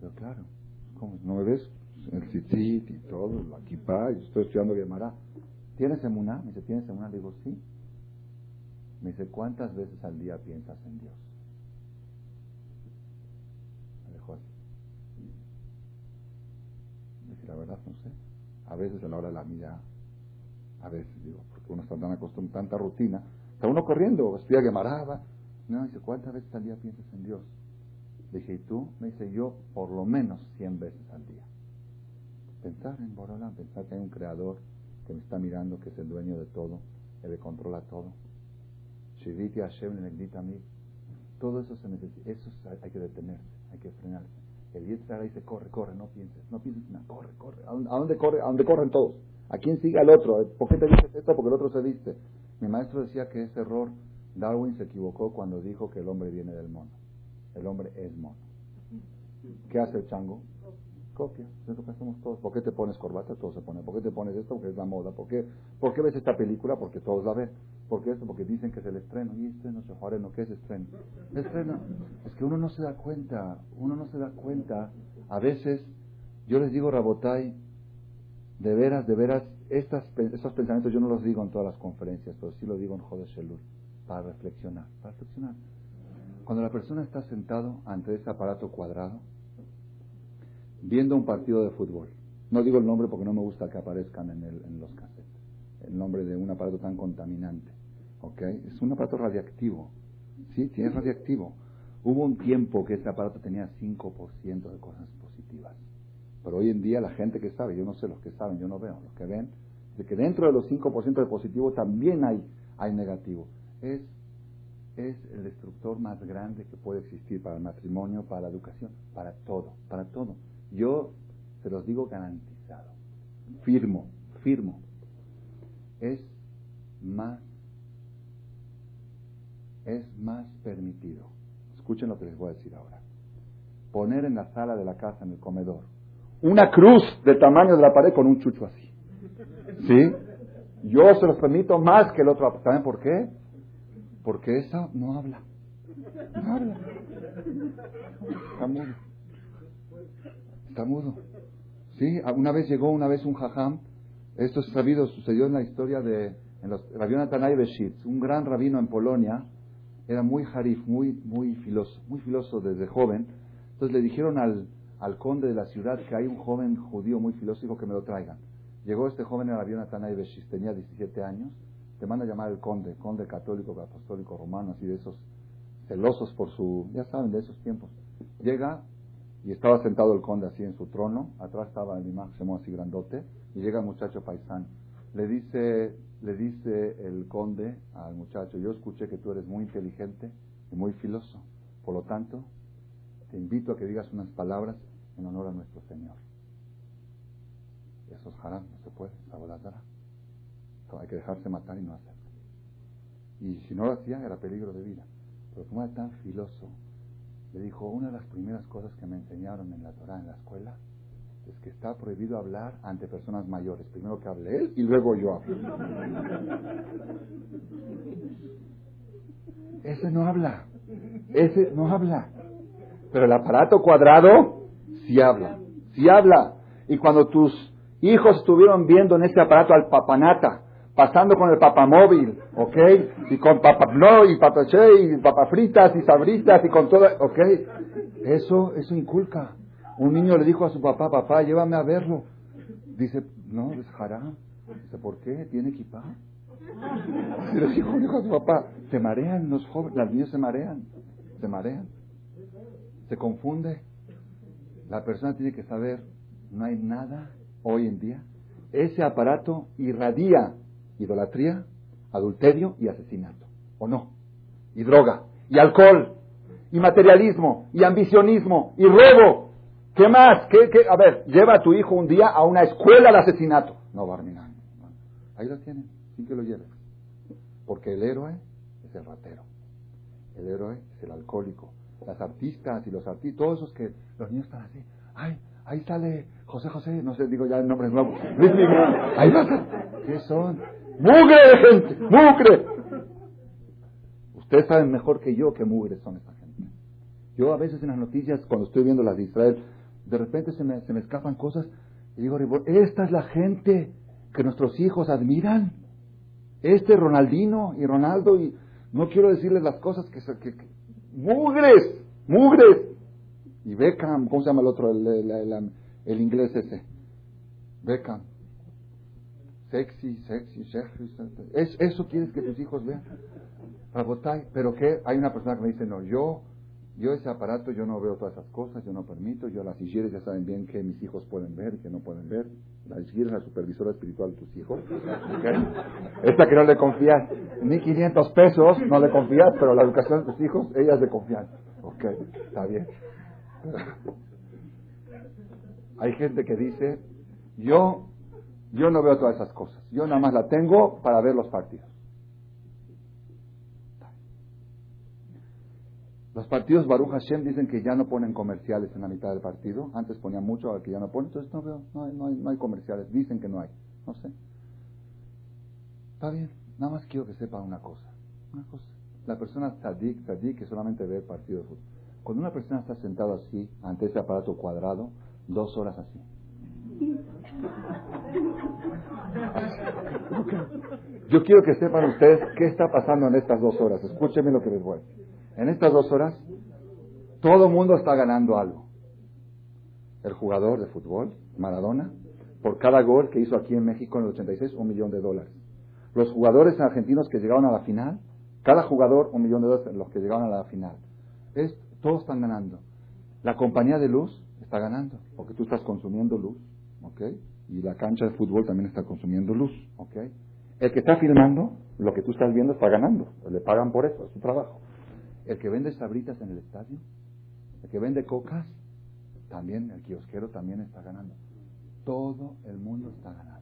Yo, claro. ¿No me ves? El citit y todo, la kippah, y estoy estudiando Gemara. ¿Tienes emuná? Me dice, ¿tienes emuná? Le digo, sí. Me dice, ¿cuántas veces al día piensas en Dios? Me dejó así. La verdad no sé. A veces a la hora de la mía, a veces digo, porque uno está tan acostumbrado, tanta rutina, está uno corriendo, estudia Gemara, no, dice, ¿cuántas veces al día piensas en Dios? dije, ¿y tú? Me dice, yo por lo menos 100 veces al día. Pensar en Borolán, pensar que hay un creador que me está mirando, que es el dueño de todo, que controla todo. Shiviti Hashem a mí. Todo eso se necesita, eso hay que detenerse, hay que frenarse. El Yetzirah dice, corre, corre, no pienses, no pienses nada, corre, corre. ¿A dónde corre? ¿A dónde corren todos? ¿A quién sigue al otro? ¿Por qué te dices esto? Porque el otro se viste. Mi maestro decía que ese error, Darwin se equivocó cuando dijo que el hombre viene del mono. El hombre es mono. ¿Qué hace el chango? Copia. Es lo todos. ¿Por qué te pones corbata? Todos se ponen. ¿Por qué te pones esto? Porque es la moda. ¿Por qué, ¿Por qué ves esta película? Porque todos la ven. ¿Por qué esto? Porque dicen que es el estreno. ¿Y estreno, no ¿Qué es estreno? Estreno. Es que uno no se da cuenta. Uno no se da cuenta. A veces, yo les digo, Rabotai, de veras, de veras, estas, estos pensamientos yo no los digo en todas las conferencias, pero sí lo digo en Joder Shelur, para reflexionar. Para reflexionar. Cuando la persona está sentado ante ese aparato cuadrado, viendo un partido de fútbol, No digo el nombre porque no me gusta que aparezcan en, el, en los cassettes. El nombre de un aparato tan contaminante. ¿Ok? Es un aparato radiactivo. Sí, tiene radiactivo. Hubo un tiempo que ese aparato tenía 5% de cosas positivas. Pero hoy en día la gente que sabe, yo no sé los que saben, yo no veo, los que ven, de que dentro de los 5% de positivo también hay, hay negativo. Es, es el destructor más grande que puede existir para el matrimonio, para la educación, para todo, para todo. Yo se los digo garantizado, firmo, firmo. Es más, es más permitido. Escuchen lo que les voy a decir ahora. Poner en la sala de la casa, en el comedor, una cruz del tamaño de la pared con un chucho así. ¿Sí? Yo se los permito más que el otro. ¿Saben por qué? Porque esa no habla. No habla. Está mudo. Está mudo. Sí, una vez llegó una vez un jajam. Esto es sabido, sucedió en la historia de en los, Rabbi un gran rabino en Polonia. Era muy harif, muy, muy filoso, muy filoso desde joven. Entonces le dijeron al, al conde de la ciudad que hay un joven judío muy filósofo que me lo traigan. Llegó este joven en el avión Tanay Beshis, tenía 17 años, te manda a llamar el conde, conde católico, apostólico romano, así de esos celosos por su, ya saben, de esos tiempos. Llega y estaba sentado el conde así en su trono, atrás estaba el imán así grandote, y llega el muchacho paisán. Le dice, le dice el conde al muchacho, yo escuché que tú eres muy inteligente y muy filoso, por lo tanto, te invito a que digas unas palabras en honor a nuestro Señor. Eso es no se puede, aboladara. Hay que dejarse matar y no hacerlo. Y si no lo hacía, era peligro de vida. Pero como era tan filoso, le dijo, una de las primeras cosas que me enseñaron en la Torah, en la escuela, es que está prohibido hablar ante personas mayores. Primero que hable él y luego yo hablo. Ese no habla. Ese no habla. Pero el aparato cuadrado sí habla. Sí habla. Y cuando tus hijos estuvieron viendo en ese aparato al papanata, pasando con el papamóvil, ¿ok? Y con papapno y papache y papafritas y sabritas y con todo, ¿ok? Eso, eso inculca. Un niño le dijo a su papá, papá, llévame a verlo. Dice, no, es. Dice, ¿por qué? ¿Tiene equipa? Y le dijo, dijo a su papá, se marean los jóvenes, las niñas se marean, se marean, se confunde. La persona tiene que saber, no hay nada hoy en día, ese aparato irradia idolatría, adulterio y asesinato, ¿o no? Y droga, y alcohol, y materialismo, y ambicionismo, y robo. ¿Qué más? ¿Qué, qué? A ver, lleva a tu hijo un día a una escuela de asesinato. No, Barmina. Ahí lo tienen, sin que lo lleves. Porque el héroe es el ratero. El héroe es el alcohólico. Las artistas y los artistas, todos esos que los niños están así. Ay, Ahí sale José José, no sé, digo ya el nombre nuevo. Ahí va. ¿Qué son? ¡Mugre de gente! ¡Mugre! Ustedes saben mejor que yo qué mugre son esta gente. Yo a veces en las noticias, cuando estoy viendo las de Israel, de repente se me, se me escapan cosas y digo, esta es la gente que nuestros hijos admiran. Este Ronaldino y Ronaldo y no quiero decirles las cosas que, que, que mugres, mugres. Y Beckham, ¿cómo se llama el otro? El, inglés ese. Beckham. Sexy, sexy, sexy. ¿Es, ¿Eso quieres que tus hijos vean? Pero que hay una persona que me dice, no, yo, yo ese aparato, yo no veo todas esas cosas, yo no permito, yo las higieres ya saben bien que mis hijos pueden ver que no pueden ver. La higieres es la supervisora espiritual de tus hijos. Esta que no le confías ni 500 pesos, no le confías, pero la educación de tus hijos, ella es de confianza. Ok, está bien. Hay gente que dice, yo, yo no veo todas esas cosas, yo nada más la tengo para ver los partidos. Los partidos Baruch Hashem dicen que ya no ponen comerciales en la mitad del partido. Antes ponían mucho, ahora que ya no ponen. Entonces no veo, no hay, no hay, no hay comerciales. Dicen que no hay. No sé. Está bien. Nada más quiero que sepa una cosa. Una cosa. La persona tzadik, tzadik, que solamente ve el partido de fútbol. Cuando una persona está sentada así, ante ese aparato cuadrado, dos horas así. Yo quiero que sepan ustedes qué está pasando en estas dos horas. Escúchenme lo que les voy. En estas dos horas, todo el mundo está ganando algo. El jugador de fútbol, Maradona, por cada gol que hizo aquí en México en el 86, un millón de dólares. Los jugadores argentinos que llegaron a la final, cada jugador un millón de dólares los que llegaron a la final. Es, todos están ganando. La compañía de luz está ganando, porque tú estás consumiendo luz, ¿ok? Y la cancha de fútbol también está consumiendo luz, ¿ok? El que está filmando, lo que tú estás viendo está ganando, le pagan por eso, es su trabajo. El que vende sabritas en el estadio, el que vende cocas, también, el kiosquero también está ganando. Todo el mundo está ganando.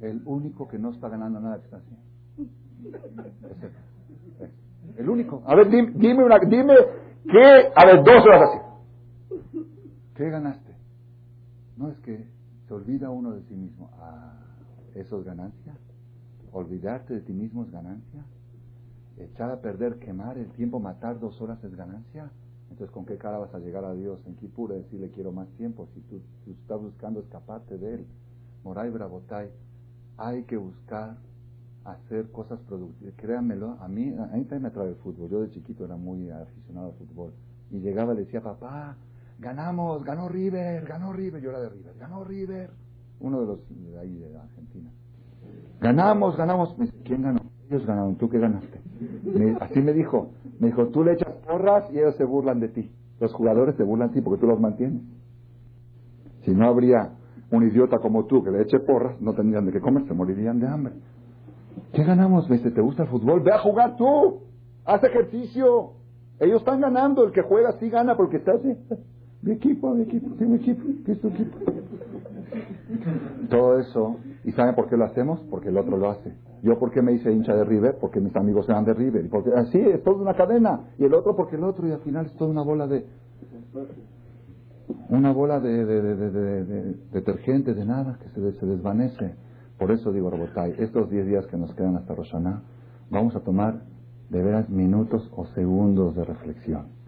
El único que no está ganando nada está haciendo. el, único. A ver, dime, dime, una, dime qué, a ver, dos horas así. ¿Qué ganaste? No es que se olvida uno de sí mismo. Ah, ¿eso es ganancia? ¿Olvidarte de ti mismo es ganancia? ¿Echar a perder, quemar el tiempo, matar dos horas es ganancia? Entonces, ¿con qué cara vas a llegar a Dios en Kipur y decirle quiero más tiempo si tú, estás buscando escaparte de Él? Moray Brabotay, hay que buscar hacer cosas productivas. Créanmelo, a mí, a mí también me atrae el fútbol. Yo de chiquito era muy aficionado al fútbol. Y llegaba y le decía, papá, ganamos, ganó River, ganó River. Yo era de River, ganó River. Uno de los de ahí, de Argentina. Ganamos, ganamos. ¿Quién ganó? Ellos ganaron. ¿Tú qué ganaste? así me dijo. Me dijo, tú le echas porras y ellos se burlan de ti. Los jugadores se burlan de ti porque tú los mantienes. Si no habría un idiota como tú que le eche porras, no tendrían de qué comer, se morirían de hambre. ¿Qué ganamos? ¿Ves? ¿Te gusta el fútbol? Ve a jugar tú. Haz ejercicio. Ellos están ganando. El que juega sí gana porque está así. Mi equipo, mi equipo, mi equipo, ¿qué es tu equipo? Todo eso. ¿Y saben por qué lo hacemos? Porque el otro lo hace. Yo, ¿por qué me hice hincha de River? Porque mis amigos eran de River. Y porque así es toda una cadena. Y el otro porque el otro. Y al final es toda una bola de. Una bola de, detergente, de nada, que se, se, desvanece. Por eso digo, Robotay, estos 10 días que nos quedan hasta Roshaná, vamos a tomar de veras minutos o segundos de reflexión.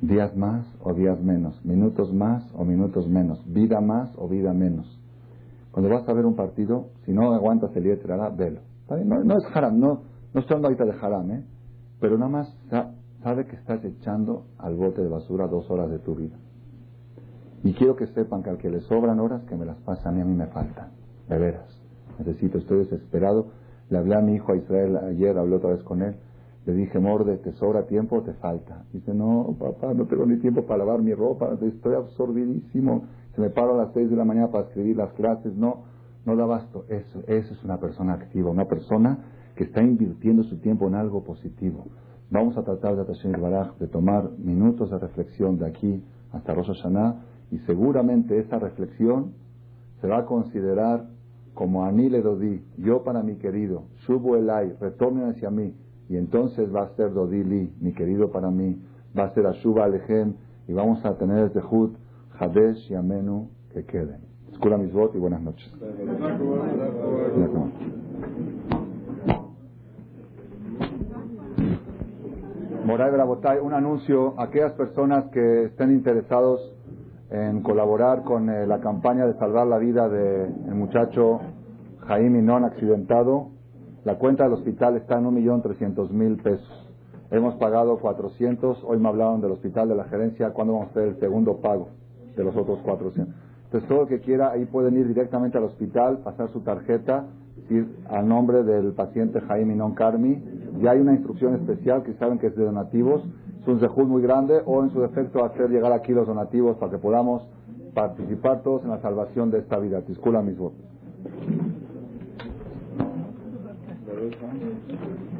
Días más o días menos, minutos más o minutos menos, vida más o vida menos. Cuando vas a ver un partido, si no aguantas el hará, velo. No, es haram, no, no estoy hablando ahorita de haram, ¿eh? pero nada más sabe que estás echando al bote de basura dos horas de tu vida. Y quiero que sepan que al que le sobran horas, que me las pasan y a mí me faltan. De veras. Necesito, estoy desesperado. Le hablé a mi hijo a Israel ayer, hablé otra vez con él. Le dije, Morde, ¿te sobra tiempo o te falta? Dice, no, papá, no tengo ni tiempo para lavar mi ropa, estoy absorbidísimo. Se me paro a las seis de la mañana para escribir las clases. No, no da basto. Eso, eso es una persona activa, una persona que está invirtiendo su tiempo en algo positivo. Vamos a tratar de Baraj de tomar minutos de reflexión de aquí hasta Rosh Hashanah y seguramente esa reflexión se va a considerar como Anile Dodi, yo para mi querido, Shubu Elai, retornen hacia mí, y entonces va a ser Dodili, mi querido para mí, va a ser Ashuba Alejem, y vamos a tener el Zehut, Hadesh y Amenu que queden. Escura mis votos y buenas noches. Moray Brabotay, un anuncio a aquellas personas que estén interesados en colaborar con eh, la campaña de salvar la vida del muchacho Jaime Non accidentado. La cuenta del hospital está en 1.300.000 pesos. Hemos pagado 400. Hoy me hablaron del hospital de la gerencia. ¿Cuándo vamos a hacer el segundo pago de los otros 400? Entonces todo el que quiera ahí pueden ir directamente al hospital, pasar su tarjeta, ir al nombre del paciente Jaime Non Carmi. Ya hay una instrucción especial que saben que es de donativos. Es un zehut muy grande o en su defecto hacer llegar aquí los donativos para que podamos participar todos en la salvación de esta vida. those ones?